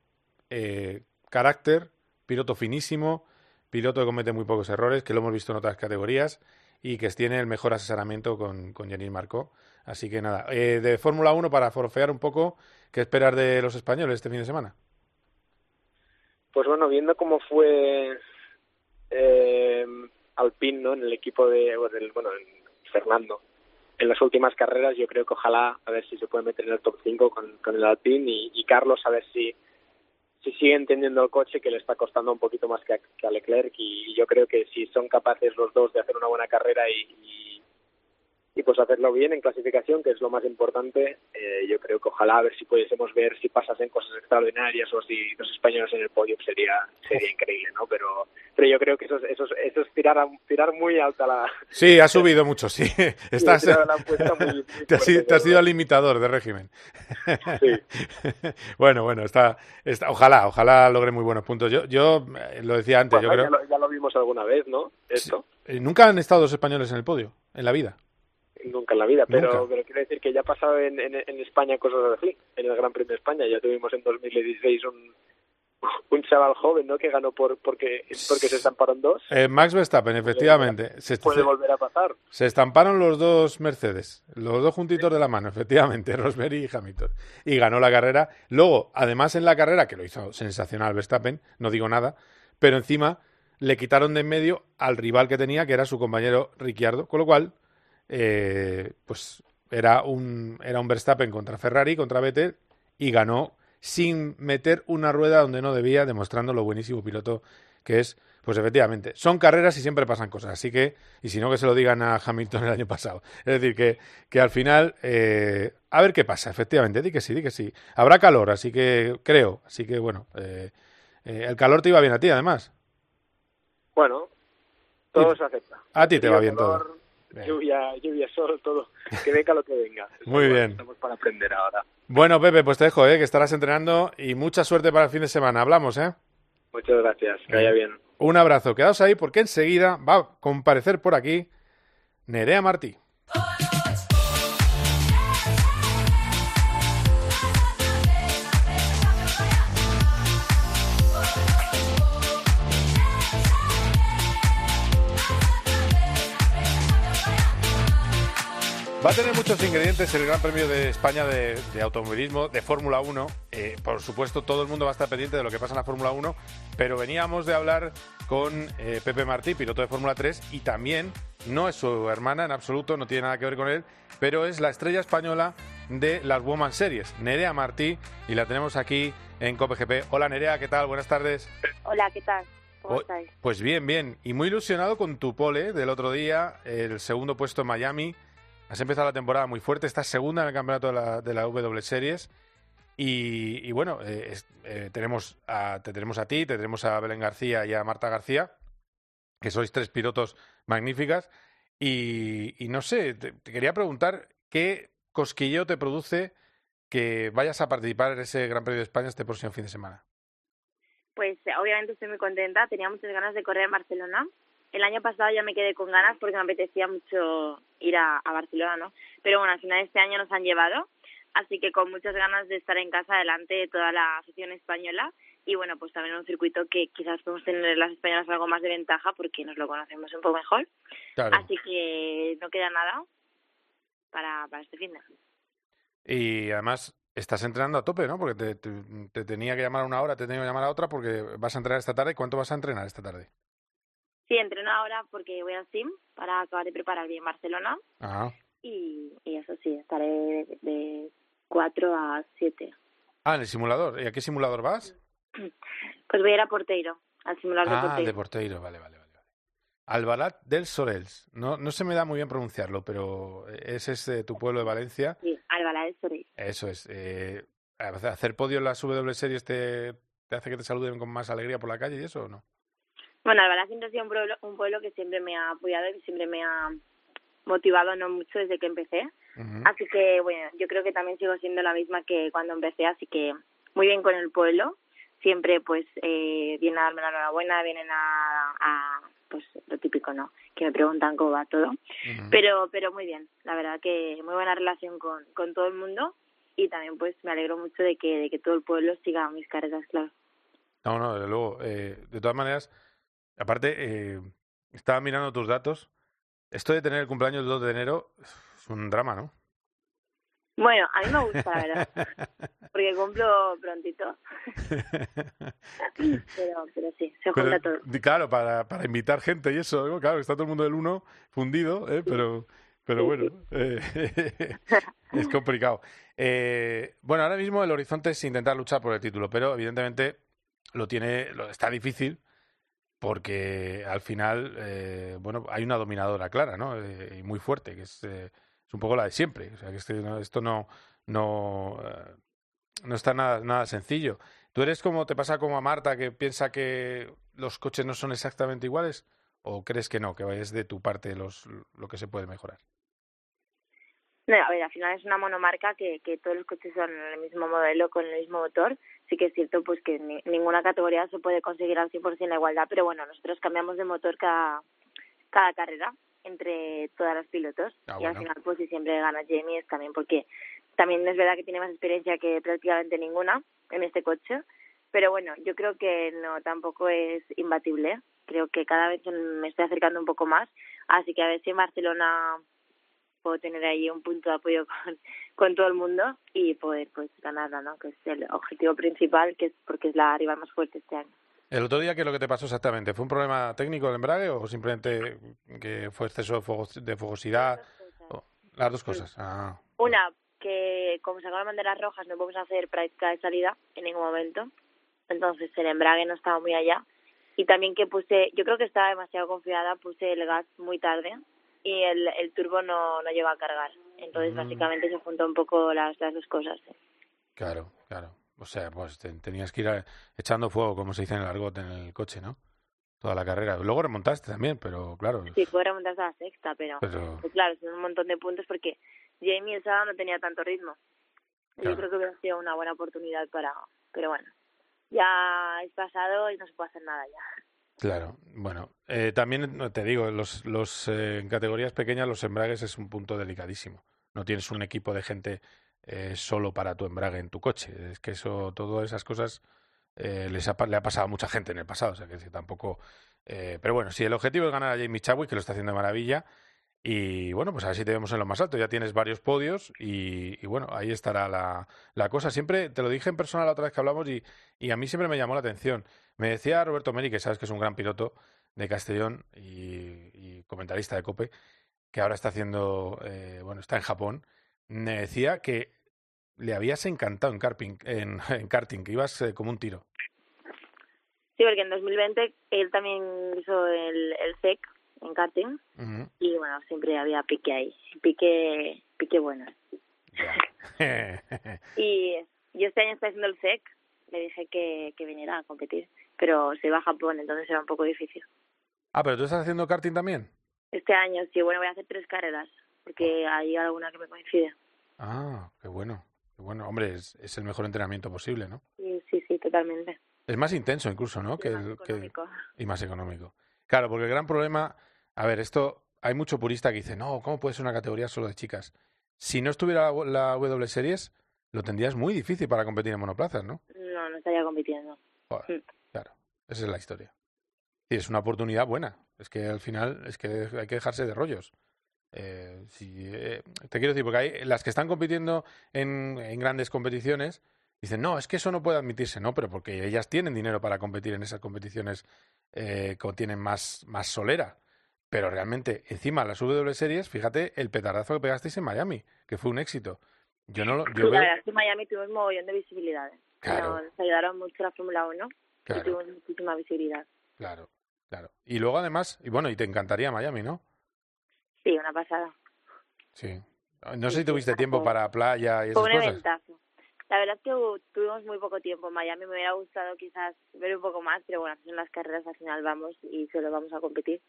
eh, carácter, piloto finísimo, piloto que comete muy pocos errores, que lo hemos visto en otras categorías y que tiene el mejor asesoramiento con, con Jenny Marco. Así que nada, eh, de Fórmula 1 para forfear un poco, ¿qué esperar de los españoles este fin de semana? Pues bueno, viendo cómo fue eh, Alpine, ¿no? En el equipo de, bueno, el- bueno, en Fernando, en las últimas carreras, yo creo que ojalá a ver si se puede meter en el top 5 con, con el Alpine y, Carlos a ver si si sigue entendiendo el coche que le está costando un poquito más que a, que a Leclerc. Y, yo creo que si son capaces los dos de hacer una buena carrera y, pues hacerlo bien en clasificación, que es lo más importante, eh, yo creo que ojalá a ver si pudiésemos ver si pasasen cosas extraordinarias o si los españoles en el podio sería sería increíble, ¿no? Pero pero yo creo que eso es, eso es, eso es tirar, a- tirar muy alta la... Sí, ha subido mucho, sí. Estás, la apuesta muy- muy te, has, fuerte, te has pero ido al limitador de régimen. bueno, bueno, está, está, ojalá, ojalá logre muy buenos puntos. Yo, yo eh, lo decía antes, Bueno, yo ya, creo... lo, ya lo vimos alguna vez, ¿no? Esto. eh, Nunca han estado dos españoles en el podio, en la vida. Nunca en la vida, pero, Nunca. pero quiero decir que ya ha pasado en, en, en España cosas así, en el Gran Premio de España. Ya tuvimos en 2016 un, un chaval joven, ¿no? Que ganó por porque porque se estamparon dos. Eh, Max Verstappen, efectivamente. Se, Puede se- volver a pasar. se estamparon los dos Mercedes, los dos juntitos de la mano, efectivamente, Rosberg y Hamilton. Y ganó la carrera. Luego, además en la carrera, que lo hizo sensacional Verstappen, no digo nada, pero encima le quitaron de en medio al rival que tenía, que era su compañero Ricciardo, con lo cual, eh, pues era un, era un Verstappen contra Ferrari, contra Vettel, y ganó sin meter una rueda donde no debía, demostrando lo buenísimo piloto que es. Pues efectivamente, son carreras y siempre pasan cosas, así que, y si no que se lo digan a Hamilton el año pasado. Es decir, que, que al final, eh, a ver qué pasa, efectivamente, di que sí, di que sí. Habrá calor, así que creo, así que bueno, eh, eh, el calor te iba bien a ti además. Bueno, todo se acepta. A ti te va bien todo. Lluvia, lluvia, sol, todo. Que venga lo que venga. Muy bien. Estamos para aprender ahora. Bueno, Pepe, pues te dejo, ¿eh? que estarás entrenando y mucha suerte para el fin de semana. Hablamos, ¿eh? Muchas gracias. Que vaya bien. Un abrazo. Quedaos ahí porque enseguida va a comparecer por aquí Nerea Martí. Va a tener muchos ingredientes el Gran Premio de España de, de automovilismo, de Fórmula 1. Eh, por supuesto, todo el mundo va a estar pendiente de lo que pasa en la Fórmula 1, pero veníamos de hablar con eh, Pepe Martí, piloto de Fórmula 3, y también no es su hermana en absoluto, no tiene nada que ver con él, pero es la estrella española de las Woman Series, Nerea Martí, y la tenemos aquí en COPGP. Hola Nerea, ¿qué tal? Buenas tardes. Hola, ¿qué tal? ¿Cómo estáis? Pues bien, bien. Y muy ilusionado con tu pole del otro día, el segundo puesto en Miami. Has empezado la temporada muy fuerte, estás segunda en el campeonato de la, de la W Series. Y, bueno, eh, eh, tenemos a, te tenemos a ti, te tenemos a Belén García y a Marta García, que sois tres pilotos magníficas. Y, no sé, te, quería preguntar qué cosquilleo te produce que vayas a participar en ese Gran Premio de España este próximo fin de semana. Pues obviamente estoy muy contenta. Tenía muchas ganas de correr en Barcelona. El año pasado ya me quedé con ganas porque me apetecía mucho ir a, a Barcelona, ¿no? Pero bueno, al final este año nos han llevado. así que con muchas ganas de estar en casa delante de toda la afición española y bueno, pues también un circuito que quizás podemos tener las españolas algo más de ventaja porque nos lo conocemos un poco mejor. Claro. Así que no queda nada para, para este fin de Y además estás entrenando a tope, ¿no? Porque te, te, te tenía que llamar a una hora, te tenía que llamar a otra porque vas a entrenar esta tarde. ¿Cuánto vas a entrenar esta tarde? Sí, entreno ahora porque voy al SIM para acabar de preparar bien Barcelona Ah. y, y eso sí, estaré de, de 4 a 7. Ah, en el simulador. ¿Y a qué simulador vas? Pues voy a ir a Porteiro, al simulador de Ah, Porteiro. de Porteiro, vale, vale, vale. Albalat del Sorels. No, no se me da muy bien pronunciarlo, pero ese es eh, tu pueblo de Valencia. Sí, Albalá de Sorell. Eso es. Eh, ¿Hacer podio en las W Series te, te hace que te saluden con más alegría por la calle y eso o no? Bueno, Albalá siempre ha sido un pueblo, un pueblo que siempre me ha apoyado y siempre me ha motivado no mucho desde que empecé. Así que, bueno, yo creo que también sigo siendo la misma que cuando empecé, así que muy bien con el pueblo. Siempre, pues, eh, vienen a darme la enhorabuena, vienen a, a, pues, lo típico, ¿no? Que me preguntan cómo va todo. Pero, pero muy bien, la verdad que muy buena relación con, con todo el mundo y también, pues, me alegro mucho de que, de que todo el pueblo siga mis carreras, claro. No, no, desde luego. Eh, de todas maneras, aparte, eh, estaba mirando tus datos. Esto de tener el cumpleaños el 2 de enero es un drama, ¿no? Bueno, a mí me gusta, la verdad, porque cumplo prontito. pero, pero sí, se junta Pero, todo. claro, para, para invitar gente y eso, ¿no? claro, está todo el mundo del uno fundido, ¿eh? pero, pero bueno, eh, es complicado. Eh, bueno, ahora mismo el horizonte es intentar luchar por el título, pero evidentemente lo tiene, lo, está difícil porque al final, eh, bueno, hay una dominadora clara, ¿no? Eh, y muy fuerte, que es, eh, es un poco la de siempre. O sea, que este, no- esto no, no, eh, no está nada, nada sencillo. ¿Tú eres como, te pasa como a Marta, que piensa que los coches no son exactamente iguales? ¿O crees que no, que es de tu parte los, lo que se puede mejorar? No, a ver, al final es una monomarca que, que todos los coches son el mismo modelo con el mismo motor. Sí que es cierto pues que ni- ninguna categoría se puede conseguir al 100% la igualdad, pero bueno, nosotros cambiamos de motor cada, cada carrera entre todas los pilotos. Ah, y al final pues si siempre gana Jamie es también porque también es verdad que tiene más experiencia que prácticamente ninguna en este coche, pero bueno, yo creo que no tampoco es imbatible. Creo que cada vez me estoy acercando un poco más, así que a ver si en Barcelona puedo tener ahí un punto de apoyo con, con todo el mundo y poder pues ganarla, ¿no? Que es el objetivo principal, que es porque es la rival más fuerte este año. El otro día, ¿qué es lo que te pasó exactamente? ¿Fue un problema técnico del embrague o simplemente que fue exceso de, fuego- de fogosidad? Las dos cosas. Ah, Una, que como se acaban banderas rojas no podemos hacer práctica de salida en ningún momento, entonces el embrague no estaba muy allá y también que puse, yo creo que estaba demasiado confiada, puse el gas muy tarde y el, el turbo no, no llegó a cargar, entonces Mm. básicamente se juntó un poco las, las dos cosas. ¿eh? claro, claro. O sea, pues te- tenías que ir a- echando fuego, como se dice en el argot, en el coche, ¿no? Toda la carrera. Luego remontaste también, pero claro. Sí, puede remontarse a la sexta, pero, Pero- pues claro, son un montón de puntos porque Jamie el sábado no tenía tanto ritmo. Claro. Yo creo que hubiera sido una buena oportunidad para... Pero bueno, ya es pasado y no se puede hacer nada ya. Claro, bueno, eh, también te digo, los, los, eh, en categorías pequeñas los embragues es un punto delicadísimo. No tienes un equipo de gente eh, solo para tu embrague en tu coche. Es que eso, todas esas cosas eh, les ha, le ha pasado a mucha gente en el pasado. O sea que tampoco. eh, pero bueno, si el objetivo es ganar a Jamie Chadwick, que lo está haciendo de maravilla, y bueno, pues a ver si te vemos en lo más alto. Ya tienes varios podios y, bueno, ahí estará la, la cosa. Siempre te lo dije en persona la otra vez que hablamos y, y a mí siempre me llamó la atención. Me decía Roberto Meri, que sabes que es un gran piloto de Castellón y, comentarista de Cope, que ahora está haciendo, eh, bueno, está en Japón. Me decía que le habías encantado en, karting, en, karting, que ibas eh, como un tiro. Sí, porque en 2020 él también hizo el, el SEC en karting Ujú. y bueno, siempre había pique ahí, pique, pique bueno. Y yo este año estoy haciendo el SEC, le dije que, que viniera a competir, pero se va a Japón, entonces era un poco difícil. ah, pero tú estás haciendo karting también. Este año sí, bueno, voy a hacer tres carreras, porque hay alguna que me coincide. Ah, qué bueno. Qué bueno. Hombre, es, es el mejor entrenamiento posible, ¿no? Sí, sí, sí, totalmente. Es más intenso incluso, ¿no? Que el- que- y más económico. Claro, porque el gran problema, a ver, esto, hay mucho purista que dice, no, ¿cómo puede ser una categoría solo de chicas? Si no estuviera la, la W Series, lo tendrías muy difícil para competir en monoplazas, ¿no? No, no estaría compitiendo. Joder, Mm. claro, esa es la historia. Y es una oportunidad buena. Es que al final es que hay que dejarse de rollos. Eh, si, eh, te quiero decir, porque hay las que están compitiendo en, en grandes competiciones dicen, no, es que eso no puede admitirse, ¿no? Pero porque ellas tienen dinero para competir en esas competiciones eh, que tienen más, más solera. Pero realmente, encima las W Series, fíjate el petardazo que pegasteis en Miami, que fue un éxito. Yo no lo, yo la veo, verdad es que en Miami tuvimos un mogollón de visibilidad. Claro. Nos ayudaron mucho la Fórmula 1 Claro. y tuvimos muchísima visibilidad. claro, claro. Y luego además, y bueno, y te encantaría Miami, ¿no? Sí, una pasada. Sí. No sé si tuviste tiempo para playa y esas un cosas. eventazo. La verdad es que tuvimos muy poco tiempo en Miami. Me hubiera gustado quizás ver un poco más, pero bueno, son las carreras, al final vamos y solo vamos a competir.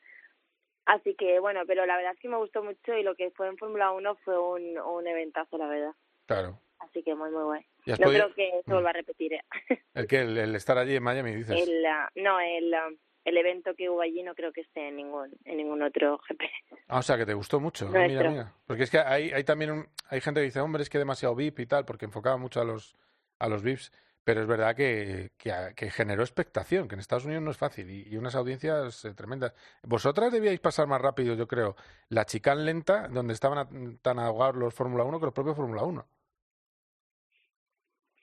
Así que bueno, pero la verdad es que me gustó mucho y lo que fue en Fórmula 1 fue un, un eventazo, la verdad. Claro. Así que muy, muy guay. ¿Y has No podido- creo que se vuelva a repetir. ¿eh? El que el, el estar allí en Miami, dices. El, ah, no, el, ah, el evento que hubo allí no creo que esté en ningún, en ningún otro GP. Ah, o sea, que te gustó mucho. Mira, mira. Porque es que hay, hay también un, hay gente que dice, hombre, es que demasiado VIP y tal, porque enfocaba mucho a los, a los VIPs. Pero es verdad que, que, generó expectación, que en Estados Unidos no es fácil y, y unas audiencias eh, tremendas. Vosotras debíais pasar más rápido, yo creo, la chicán lenta, donde estaban a- tan ahogados los Fórmula 1 que los propios Fórmula 1.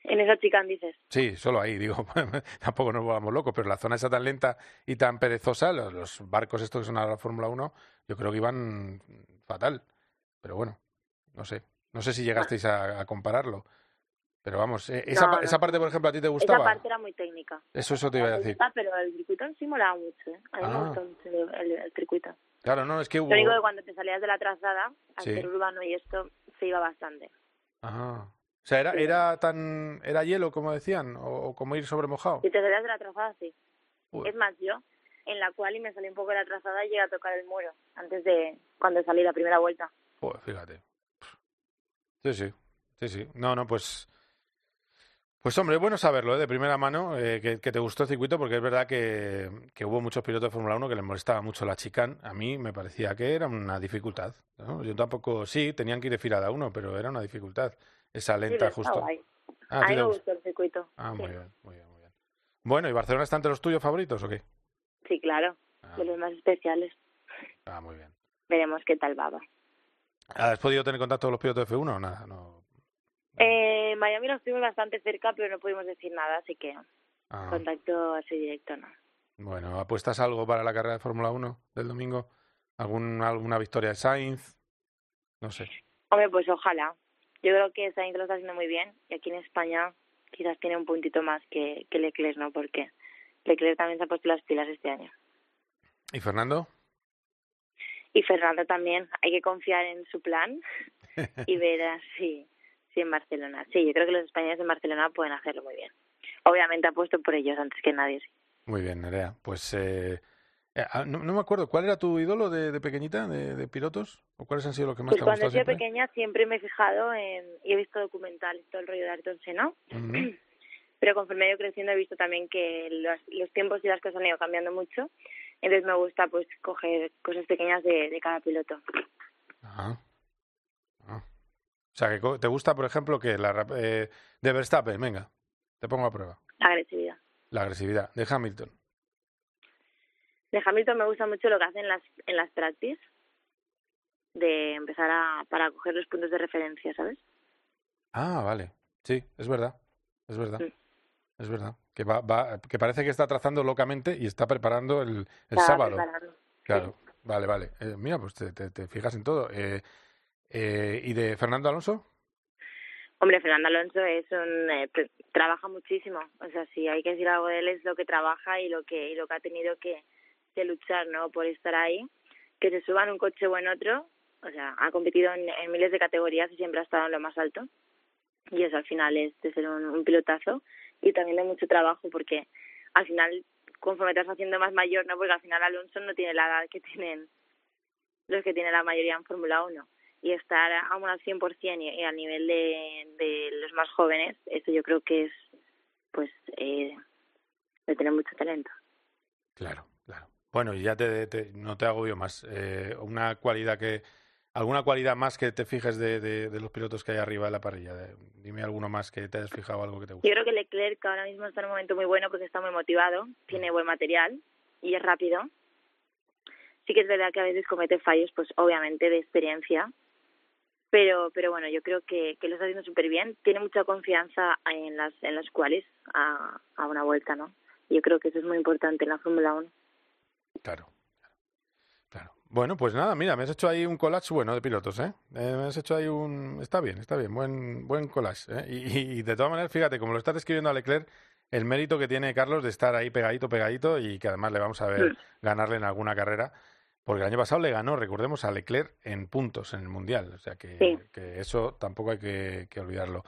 En esa chica dices. Sí, solo ahí, digo, tampoco nos volvamos locos, pero la zona esa tan lenta y tan perezosa, los, los barcos estos que son ahora la Fórmula 1, yo creo que iban fatal. Pero bueno, no sé. No sé si llegasteis a, a compararlo. Pero vamos, eh, esa, No, pa- no. esa parte, por ejemplo, ¿a ti te Esa gustaba? parte era muy técnica. Eso, eso te iba a decir. pero el circuito en sí molaba mucho. ¿eh? A mí Ah. me gustó mucho el, el- circuito. Claro, no, es que hubo... Lo único que cuando te salías de la trazada, al Sí. ser urbano y esto, se iba bastante. Ajá. O sea, ¿era, era tan... ¿Era hielo, como decían? ¿O, como ir sobre mojado? Si te salías de la trazada, sí. Uy. Es más, yo en la cual y me salí un poco de la trazada llegué a tocar el muro antes de cuando salí la primera vuelta. Joder, fíjate. Sí, sí, sí, sí. No, no, pues... Pues hombre, es bueno saberlo, ¿eh? de primera mano, eh, que, que te gustó el circuito, porque es verdad que, que hubo muchos pilotos de Fórmula 1 que les molestaba mucho la chicane. A mí me parecía que era una dificultad. ¿no? Yo tampoco, sí, tenían que ir de filada uno, pero era una dificultad. Esa Sí, lenta está justo. Ah, a ¿a ti mí te me gustó el circuito. Ah, sí. muy bien, muy bien, muy bien. Bueno, ¿y Barcelona está entre los tuyos favoritos o qué? Sí, claro. De los más especiales. Ah, muy bien. Veremos qué tal va. va. ¿Has podido tener contacto con los pilotos de F1 o nada? No. Eh, Miami nos estuvimos bastante cerca, pero no pudimos decir nada, así que Ah, contacto así directo no. bueno, ¿apuestas algo para la carrera de Fórmula 1 del domingo? ¿Algún, ¿Alguna victoria de Sainz? No sé. Hombre, pues ojalá. Yo creo que Sainz lo está haciendo muy bien y aquí en España quizás tiene un puntito más que, que Leclerc, ¿no? Porque Leclerc también se ha puesto las pilas este año. ¿Y Fernando? Y Fernando también. Hay que confiar en su plan y ver si, en Barcelona. Sí, yo creo que los españoles en Barcelona pueden hacerlo muy bien. Obviamente apuesto por ellos antes que nadie. sí. Muy bien, Nerea. Pues eh, eh, ah, no, no me acuerdo, ¿cuál era tu ídolo de, de pequeñita, de, de pilotos? ¿O cuáles han sido los que más Pues te han cuando he gustado sido siempre? pequeña siempre me he fijado en, y he visto documentales, todo el rollo de Ayrton Senna, Ujú. pero conforme he ido creciendo he visto también que los, los tiempos y las cosas han ido cambiando mucho, entonces me gusta pues coger cosas pequeñas de, de cada piloto. Ajá. O sea, que te gusta, por ejemplo, que la eh, de Verstappen, venga, te pongo a prueba. La agresividad. La agresividad de Hamilton. De Hamilton me gusta mucho lo que hacen en las, en las practice, de empezar a, para coger los puntos de referencia, ¿sabes? Ah, vale. Sí, es verdad. Es verdad. Mm. Es verdad. Que, va, va, que parece que está trazando locamente y está preparando el, el Estaba sábado. preparando. Claro. Vale, vale. Eh, mira, pues te, te, te fijas en todo. Eh, eh, ¿Y de Fernando Alonso? Hombre, Fernando Alonso es un eh, trabaja muchísimo, o sea, si hay que decir algo de él es lo que trabaja y lo que y lo que ha tenido que, luchar, ¿no? Por estar ahí, que se suba en un coche o en otro, o sea, ha competido en, miles de categorías y siempre ha estado en lo más alto y eso al final es de ser un, pilotazo y también de mucho trabajo porque al final conforme vas haciendo más mayor, ¿no? Porque al final Alonso no tiene la edad que tienen los que tiene la mayoría en Fórmula 1 y estar aún al 100% y, y al nivel de, de los más jóvenes, eso yo creo que es, pues, eh, de tener mucho talento. Claro, claro. Bueno, y ya te, te- no te agobio más. Eh, una cualidad que ¿Alguna cualidad más que te fijes de, de, de los pilotos que hay arriba de la parrilla? De- dime alguno más que te hayas fijado, algo que te guste. Yo creo que Leclerc ahora mismo está en un momento muy bueno porque está muy motivado, tiene buen material y es rápido. Sí que es verdad que a veces comete fallos, pues obviamente de experiencia, pero pero bueno, yo creo que, que lo está haciendo súper bien. Tiene mucha confianza en las en los cuales a, a una vuelta, ¿no? Yo creo que eso es muy importante en la Fórmula 1. Claro. Claro. Bueno, pues nada, mira, me has hecho ahí un collage bueno de pilotos, ¿eh? Eh, me has hecho ahí un... Está bien, está bien, buen, buen collage, ¿eh? Y, de todas maneras, fíjate, como lo estás describiendo a Leclerc, el mérito que tiene Carlos de estar ahí pegadito, pegadito y que además le vamos a ver ganarle en alguna carrera, porque el año pasado le ganó, recordemos, a Leclerc en puntos en el Mundial, o sea que, Sí. que eso tampoco hay que, que olvidarlo.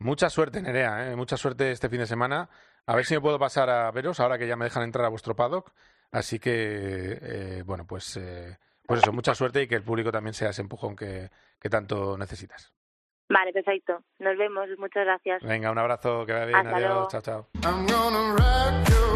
Mucha suerte, Nerea, ¿eh? mucha suerte este fin de semana. A ver si me puedo pasar a veros ahora que ya me dejan entrar a vuestro paddock. Así que, eh, bueno, pues, eh, pues eso, mucha suerte y que el público también sea ese empujón que, que tanto necesitas. Vale, perfecto. Nos vemos. Muchas gracias. Venga, un abrazo, que vaya bien, Hasta adiós, luego. chao, chao.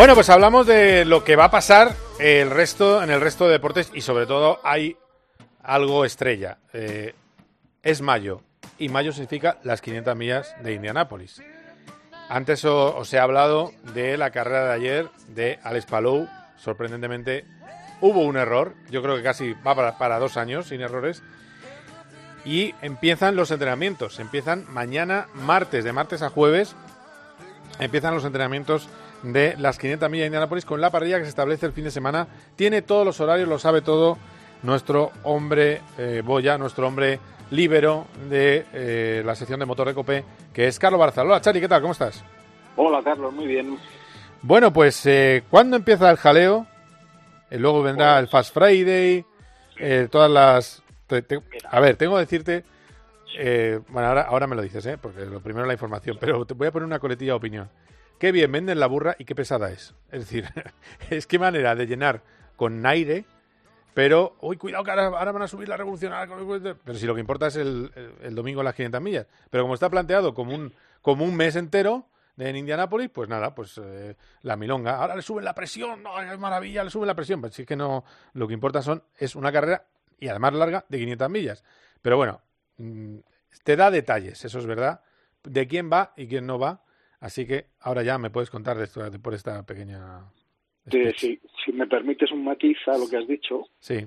Bueno, pues hablamos de lo que va a pasar el resto, en el resto de deportes y sobre todo hay algo estrella. Eh, es mayo y mayo significa las 500 millas de Indianápolis. Antes os he hablado de la carrera de ayer de Alex Palou. Sorprendentemente hubo un error. Yo creo que casi va para dos años sin errores. Y empiezan los entrenamientos. Empiezan mañana, martes, de martes a jueves. Empiezan los entrenamientos de las 500 millas de Indianápolis con la parrilla que se establece el fin de semana. Tiene todos los horarios, lo sabe todo nuestro hombre eh, Boya, nuestro hombre líbero de eh, la sección de motor de Copé, que es Carlos Barzal. Hola, Chari, ¿qué tal? ¿Cómo estás? Hola Carlos, muy bien. Bueno, pues eh, ¿cuándo empieza el jaleo? Eh, luego vendrá el Fast Friday, eh, todas las... te- te- a ver, tengo que decirte... bueno, ahora, ahora me lo dices, ¿eh? porque lo primero es la información, pero te voy a poner una coletilla de opinión. Qué bien venden la burra y qué pesada es. Es decir, es qué manera de llenar con aire, pero, uy, cuidado que ahora, van a subir la revolución. Pero si lo que importa es el, el- el domingo las 500 millas. Pero como está planteado como un, como un mes entero en Indianápolis, pues nada, pues eh, la milonga. Ahora le suben la presión, es maravilla, le suben la presión. Pues sí que no, lo que importa son, es una carrera, y además larga, de 500 millas. Pero bueno, mm, te da detalles, eso es verdad, de quién va y quién no va. Así que ahora ya me puedes contar de esto, de- por esta pequeña... Si, si me permites un matiz a lo que has dicho, Sí,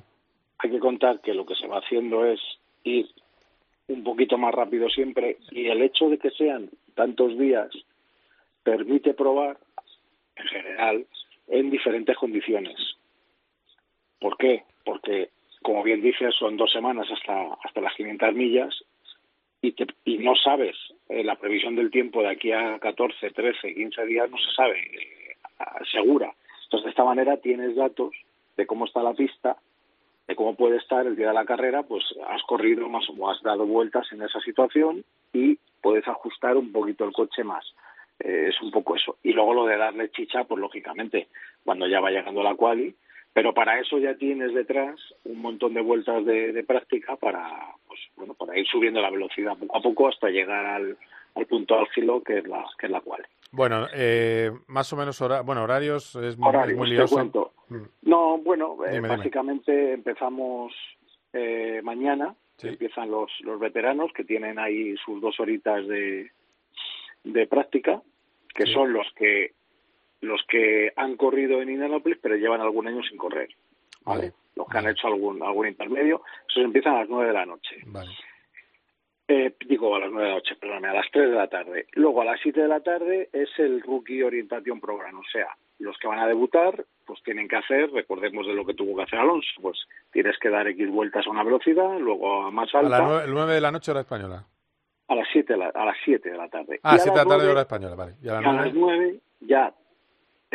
hay que contar que lo que se va haciendo es ir un poquito más rápido siempre y el hecho de que sean tantos días permite probar, en general, en diferentes condiciones. ¿Por qué? Porque, como bien dices, son dos semanas hasta, hasta las 500 millas y, te- y no sabes eh, la previsión del tiempo de aquí a 14, 13, 15 días, no se sabe eh, segura. Entonces, de esta manera tienes datos de cómo está la pista, de cómo puede estar el día de la carrera, pues has corrido más o has dado vueltas en esa situación y puedes ajustar un poquito el coche más. Eh, es un poco eso. Y luego lo de darle chicha, pues lógicamente, cuando ya va llegando la quali, pero para eso ya tienes detrás un montón de vueltas de, de práctica para, pues, bueno, para ir subiendo la velocidad poco a poco hasta llegar al, al punto álgido que es la, que es la quali. Bueno, eh, más o menos hora, bueno, horarios es muy, Horarios, muy te cuento. Mm. No, bueno, eh, Dime, básicamente empezamos eh, mañana, empiezan los, los veteranos que tienen ahí sus dos horitas de, de práctica, que Sí. son los que los que han corrido en Indianapolis pero llevan algún año sin correr, ¿vale? Los que han hecho algún algún intermedio, esos empiezan a las nueve de la noche. Vale. Eh, digo a las 9 de la noche, perdóname, a las 3 de la tarde. Luego a las 7 de la tarde es el Rookie Orientation Program, o sea, los que van a debutar pues tienen que hacer, recordemos de lo que tuvo que hacer Alonso, pues tienes que dar X vueltas a una velocidad, luego a más A alta, las nueve, el 9 de la noche hora española. a las 7 de la, a las 7 de la tarde. Ah, Y a 7 de la tarde 9 hora española, vale. Y a y las a las 9, 9 ya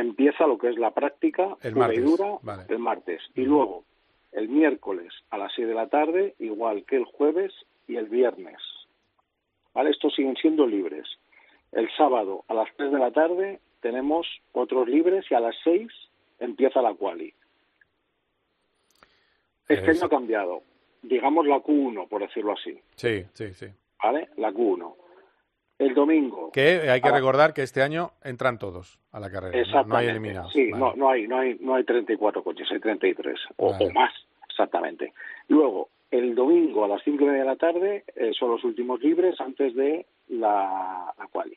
empieza lo que es la práctica El martes, dura vale. el martes. Y luego, el miércoles a las 6 de la tarde, igual que el jueves y el viernes. ¿Vale? Estos siguen siendo libres. El sábado a las 3 de la tarde tenemos otros libres y a las 6 empieza la quali. Este Es- año ha cambiado. Digamos la Q1, por decirlo así. Sí, sí, sí. ¿Vale? La Q1. El domingo. Que hay que a la- recordar que este año entran todos a la carrera. ¿no? No, Exactamente. hay eliminados. Sí, Vale. no, no hay, no hay, no hay 34 coches, hay 33 o, Vale. o más, exactamente. Luego, el domingo a las 5 y media de la tarde eh, son los últimos libres antes de la, la quali.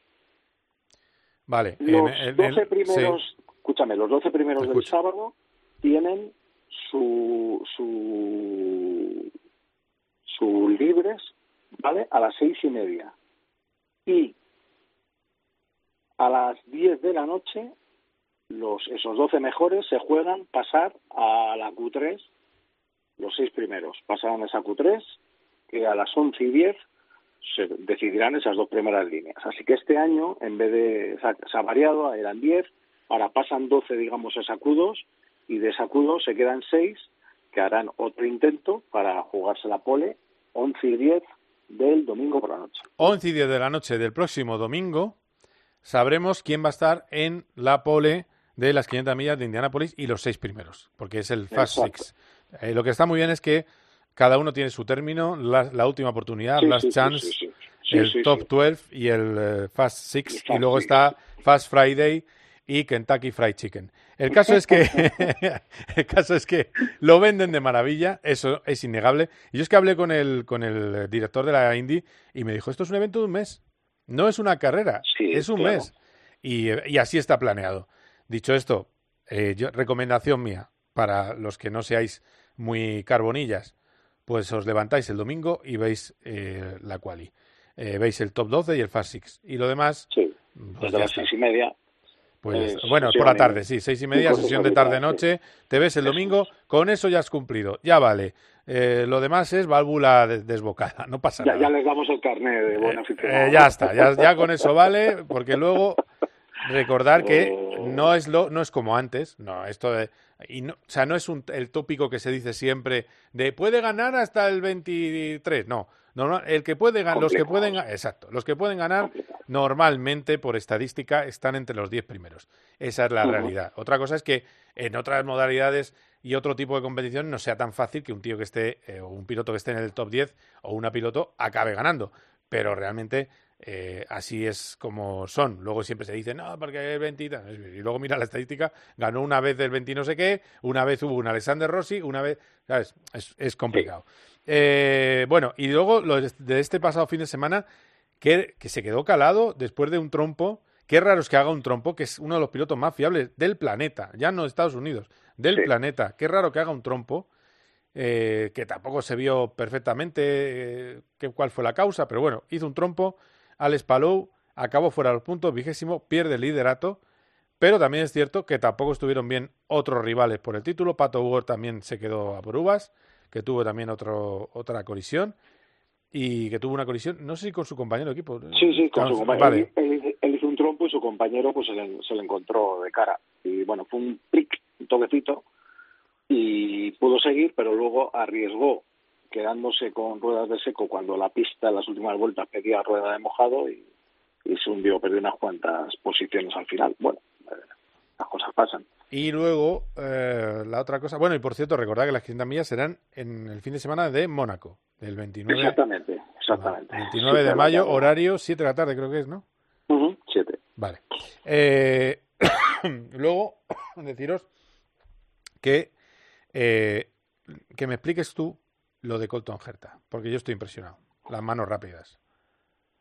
Vale. Los en- en- 12 en- primeros, sí. escúchame, los 12 primeros del sábado tienen su, su, su libres, ¿vale? A las seis y media. Y a las 10 de la noche, los, esos 12 mejores se juegan pasar a la Q3, los seis primeros pasarán a esa Q3, que a las 11 y 10 se decidirán esas dos primeras líneas. Así que este año, en vez de, se ha, variado, eran 10, ahora pasan 12, digamos, a Q2, y de Q2 se quedan 6, que harán otro intento para jugarse la pole, 11 y 10 del domingo por la noche. 11 y 10 de la noche del próximo domingo sabremos quién va a estar en la pole de las 500 millas de Indianápolis y los seis primeros, porque es el Fast Exacto. Six. Eh, lo que está muy bien es que cada uno tiene su término, la, la última oportunidad, Sí, Last sí, sí, Chance, sí, sí. Sí, el Top sí. 12 y el eh, Fast Six, y luego está Fast Friday y Kentucky Fried Chicken. El caso es que el caso es que lo venden de maravilla, eso es innegable. Y yo es que hablé con el con el director de la Indy y me dijo, "Esto es un evento de un mes. No es una carrera, Sí, es un claro. mes." Y, y así está planeado. Dicho esto, eh, yo- recomendación mía para los que no seáis muy carbonillas, pues os levantáis el domingo y veis eh, la quali. Eh, veis el top 12 y el fast six. Y lo demás, Sí, pues desde las seis y media. Pues eh, bueno, por la tarde, sí, seis y media, sesión de tarde-noche, te ves el domingo, con eso ya has cumplido, ya vale. Eh, lo demás es válvula de- desbocada, no pasa Ya, nada. ya les damos el carnet de buen aficionado. Eh, ya está, ya, ya con eso vale, porque luego recordar que Oh. no es lo no es como antes, no, esto de y no, o sea, no es un, el tópico que se dice siempre de puede ganar hasta el 23, no. Normal, el que puede ganar, los que pueden, exacto, los que pueden ganar normalmente por estadística están entre los 10 primeros. Esa es la realidad. Otra cosa es que en otras modalidades y otro tipo de competición no sea tan fácil que un tío que esté, eh, o un piloto que esté en el top 10 o una piloto acabe ganando. Pero realmente eh, así es como son. Luego siempre se dice, no, porque el 20 y tal". y luego mira la estadística, ganó una vez el 20 y no sé qué, una vez hubo un Alexander Rossi, una vez, ¿sabes? Es, es complicado. Eh, bueno, y luego lo de este pasado fin de semana, que, que se quedó calado después de un trompo. Qué raro es que haga un trompo, que es uno de los pilotos más fiables del planeta, ya no de Estados Unidos, del Sí. planeta. Qué raro que haga un trompo, eh, que tampoco se vio perfectamente eh, que- cuál fue la causa, pero bueno, hizo un trompo. Alex Palou acabó fuera de los puntos, vigésimo, pierde el liderato. Pero también es cierto que tampoco estuvieron bien otros rivales por el título. Pato Ward también se quedó a por uvas, que tuvo también otro, otra colisión. Y que tuvo una colisión, no sé si con su compañero de equipo. Sí, sí, con su compañero. Vale. Él, él- él hizo un trompo y su compañero pues se le, se le encontró de cara. Y bueno, fue un plic, un toquecito, y pudo seguir, pero luego arriesgó quedándose con ruedas de seco cuando la pista en las últimas vueltas pedía rueda de mojado y, y se hundió, perdió unas cuantas posiciones al final. Bueno, eh, las cosas pasan. Y luego, eh, la otra cosa. Bueno, y por cierto, recordad que las 500 millas serán en el fin de semana de Mónaco, del 29, Exactamente, exactamente. 29 de mayo, horario 7 de la tarde, creo que es, ¿no? Ujú, siete. Vale. Eh, luego, deciros que, eh, que me expliques tú lo de Colton Herta, porque yo estoy impresionado. Las manos rápidas.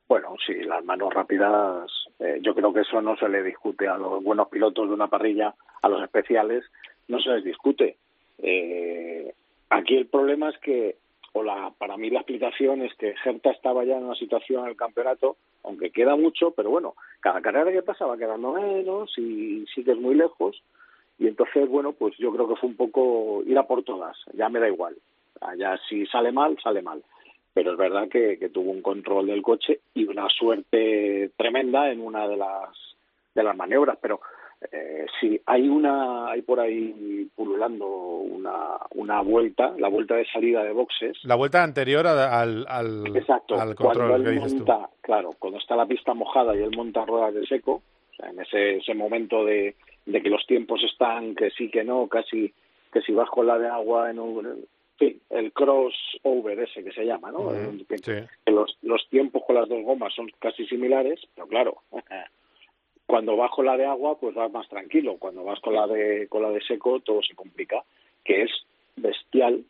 Bueno, sí, las manos rápidas, eh, yo creo que eso no se le discute a los buenos pilotos de una parrilla, a los especiales, no se les discute. Eh, aquí el problema es que o la, para mí la explicación es que Gerta estaba ya en una situación en el campeonato, aunque queda mucho, pero bueno, cada carrera que pasa va quedando menos y sigues muy lejos. Y entonces, bueno, pues yo creo que fue un poco ir a por todas, ya me da igual. Ya si sale mal, sale mal. Pero es verdad que, que tuvo un control del coche y una suerte tremenda en una de las, de las maniobras. Pero eh, sí, hay una, hay por ahí pululando una, una vuelta, la vuelta de salida de boxes. La vuelta anterior al, al, Exacto, al cuando control que él tú. monta, claro, cuando está la pista mojada y él monta ruedas de seco, o sea, en ese, ese momento de, de que los tiempos están que sí, que no, casi que si vas con la de agua en un... fin, el crossover ese que se llama, ¿no? Ujú, Que- sí. que los, los tiempos con las dos gomas son casi similares, pero claro, cuando vas con la de agua, pues vas más tranquilo. Cuando vas con la de con la de seco, todo se complica, que es bestial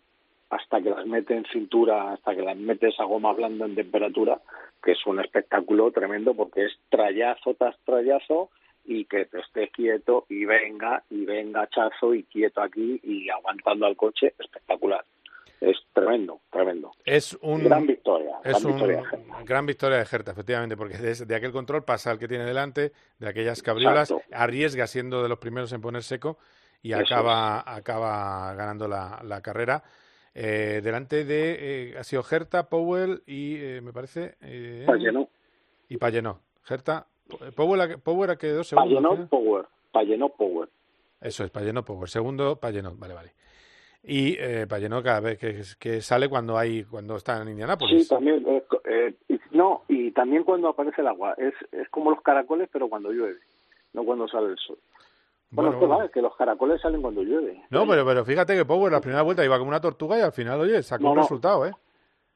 hasta que las metes en cintura, hasta que las metes a goma blanda en temperatura, que es un espectáculo tremendo porque es trayazo tras trayazo y que te estés quieto y venga y venga chazo y quieto aquí y aguantando al coche, espectacular. Es tremendo, tremendo. Es un Gran victoria, Es gran victoria una gran victoria de Gerta, efectivamente, porque de, de aquel control pasa al que tiene delante, de aquellas cabriolas, Exacto. arriesga siendo de los primeros en poner seco y Eso acaba, acaba ganando la, la carrera. Eh, delante de, eh, ha sido Gerta, Powell y eh, me parece... Eh, Pallenó. Y Pallenó. Gerta, Powell, Powell a que dos segundos. Pallenó ¿no? Power, Pallenó Power. Eso es, Pallenó Power. Segundo, Pallenó, vale, vale. Y eh, Pallenó cada vez que, que sale cuando hay cuando está en Indianápolis. Sí, también. eh, eh, no, y también cuando aparece el agua. Es, es como los caracoles, pero cuando llueve, no cuando sale el sol. Bueno, Bueno, es que bueno. va, que los caracoles salen cuando llueve. No, pero, pero fíjate que Power la primera vuelta iba como una tortuga y al final, oye, sacó No, un no. resultado, ¿eh?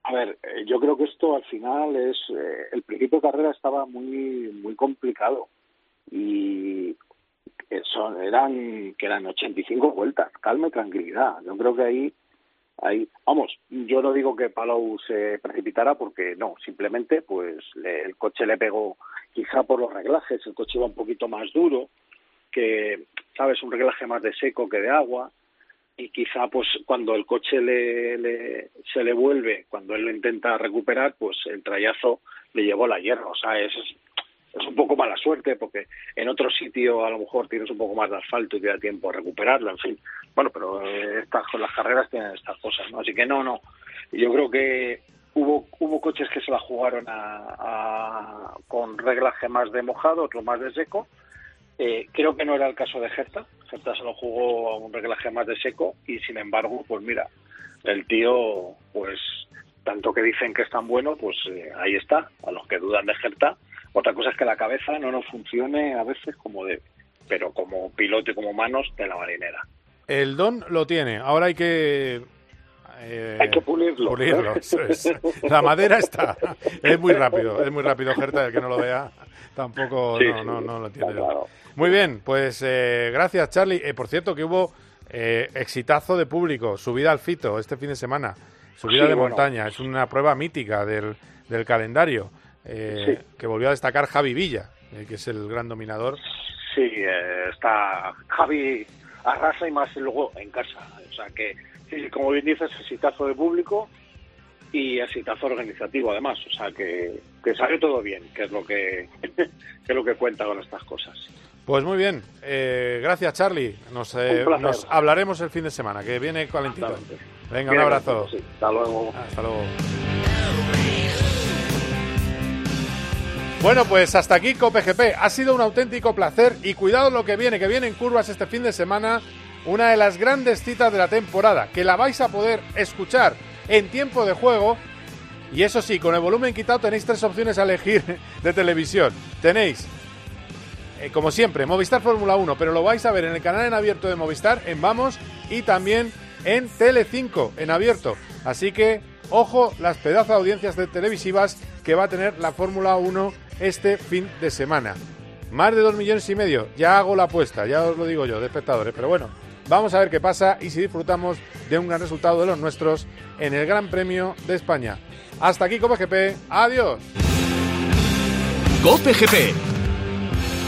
A ver, eh, yo creo que esto al final es eh, el principio de carrera estaba muy muy complicado y son eran que eran 85 vueltas, calma y tranquilidad. Yo creo que ahí ahí vamos, yo no digo que Palou se precipitara porque no, simplemente pues le- el coche le pegó quizá por los reglajes, el coche iba un poquito más duro, que sabes un reglaje más de seco que de agua. Y quizá pues cuando el coche le, le- se le vuelve, cuando él lo intenta recuperar, pues el trayazo le llevó la hierro, o sea, es, es un poco mala suerte porque en otro sitio a lo mejor tienes un poco más de asfalto y te da tiempo a recuperarlo, en fin. Bueno, pero eh, estas las carreras tienen estas cosas, ¿no? Así que no, no. Yo creo que hubo hubo coches que se la jugaron a, a- con reglaje más de mojado, otros más de seco. Eh, creo que no era el caso de Gerta. Gerta se lo jugó a un reglaje más de seco y sin embargo, pues mira, el tío, pues tanto que dicen que es tan bueno, pues eh, ahí está. A los que dudan de Gerta, otra cosa es que la cabeza no nos funcione a veces como debe, pero como piloto y como manos de la marinera. El don lo tiene, ahora hay que... eh, Hay que pulirlo. pulirlo, eso es. La madera está. Es muy rápido, es muy rápido, Gerta, el que no lo vea tampoco Sí, no, sí, no, no lo entiende. claro. Muy bien, pues eh, gracias, Charlie. Eh, por cierto, que hubo eh, exitazo de público, subida al fito este fin de semana, subida Sí, de bueno. montaña, es una prueba mítica del, del calendario, eh, que volvió a destacar Javi Villa, eh, que es el gran dominador. Sí, eh, está Javi arrasa y más luego en casa. O sea que, sí, como bien dices, exitazo de público y exitazo organizativo además. O sea que, que salió todo bien, que es lo que, que es lo que cuenta con estas cosas. Pues muy bien, eh, gracias Charlie. Nos, eh, nos hablaremos el fin de semana, que viene calentito. Venga, un abrazo. sí, hasta luego. Hasta luego. Bueno, pues hasta aquí COPGP. Ha sido un auténtico placer y cuidado lo que viene, que viene en curvas este fin de semana, una de las grandes citas de la temporada, que la vais a poder escuchar en tiempo de juego. Y eso sí, con el volumen quitado tenéis tres opciones a elegir de televisión. Tenéis eh, como siempre, Movistar Fórmula 1, pero lo vais a ver en el canal en abierto de Movistar, en Vamos, y también en Tele5, en abierto. Así que, ojo, las pedazos de audiencias de televisivas que va a tener la Fórmula 1 este fin de semana. Más de dos millones y medio, ya hago la apuesta, ya os lo digo yo, de espectadores, pero bueno, vamos a ver qué pasa y si disfrutamos de un gran resultado de los nuestros en el Gran Premio de España. Hasta aquí, Copa GP, adiós. Cope GP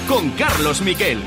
con Carlos Miquel.